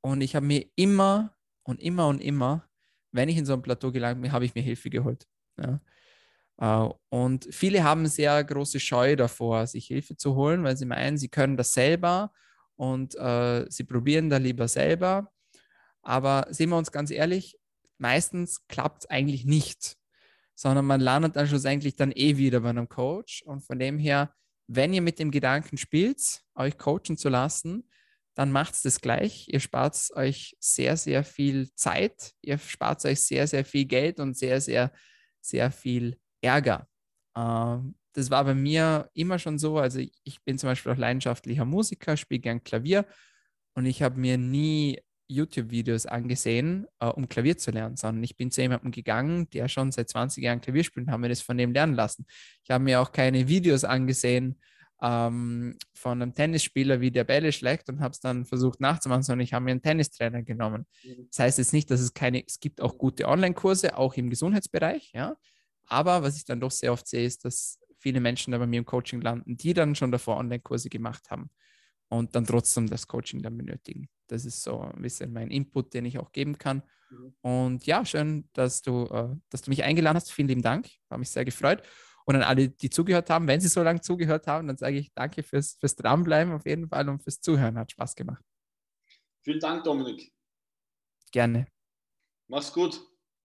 und ich habe mir immer und immer und immer, wenn ich in so ein Plateau gelangt bin, habe ich mir Hilfe geholt. Ja. Uh, und viele haben sehr große Scheu davor, sich Hilfe zu holen, weil sie meinen, sie können das selber und uh, sie probieren da lieber selber. Aber sehen wir uns ganz ehrlich, meistens klappt es eigentlich nicht sondern man landet dann schlussendlich dann eh wieder bei einem Coach. Und von dem her, wenn ihr mit dem Gedanken spielt, euch coachen zu lassen, dann macht es das gleich. Ihr spart euch sehr, sehr viel Zeit, ihr spart euch sehr, sehr viel Geld und sehr, sehr, sehr viel Ärger. Ähm, das war bei mir immer schon so. Also ich bin zum Beispiel auch leidenschaftlicher Musiker, spiele gern Klavier und ich habe mir nie YouTube-Videos angesehen, äh, um Klavier zu lernen, sondern ich bin zu jemandem gegangen, der schon seit 20 Jahren Klavier spielt und habe mir das von dem lernen lassen. Ich habe mir auch keine Videos angesehen ähm, von einem Tennisspieler, wie der Bälle schlägt und habe es dann versucht nachzumachen, sondern ich habe mir einen Tennistrainer genommen. Mhm. Das heißt jetzt nicht, dass es keine, es gibt auch gute Online-Kurse, auch im Gesundheitsbereich, ja. Aber was ich dann doch sehr oft sehe, ist, dass viele Menschen da bei mir im Coaching landen, die dann schon davor Online-Kurse gemacht haben und dann trotzdem das Coaching dann benötigen. Das ist so ein bisschen mein Input, den ich auch geben kann. Mhm. Und ja, schön, dass du, äh, dass du mich eingeladen hast. Vielen lieben Dank. Habe mich sehr gefreut. Und an alle, die zugehört haben, wenn sie so lange zugehört haben, dann sage ich danke fürs, fürs Dranbleiben auf jeden Fall und fürs Zuhören. Hat Spaß gemacht. Vielen Dank, Dominik. Gerne. Mach's gut.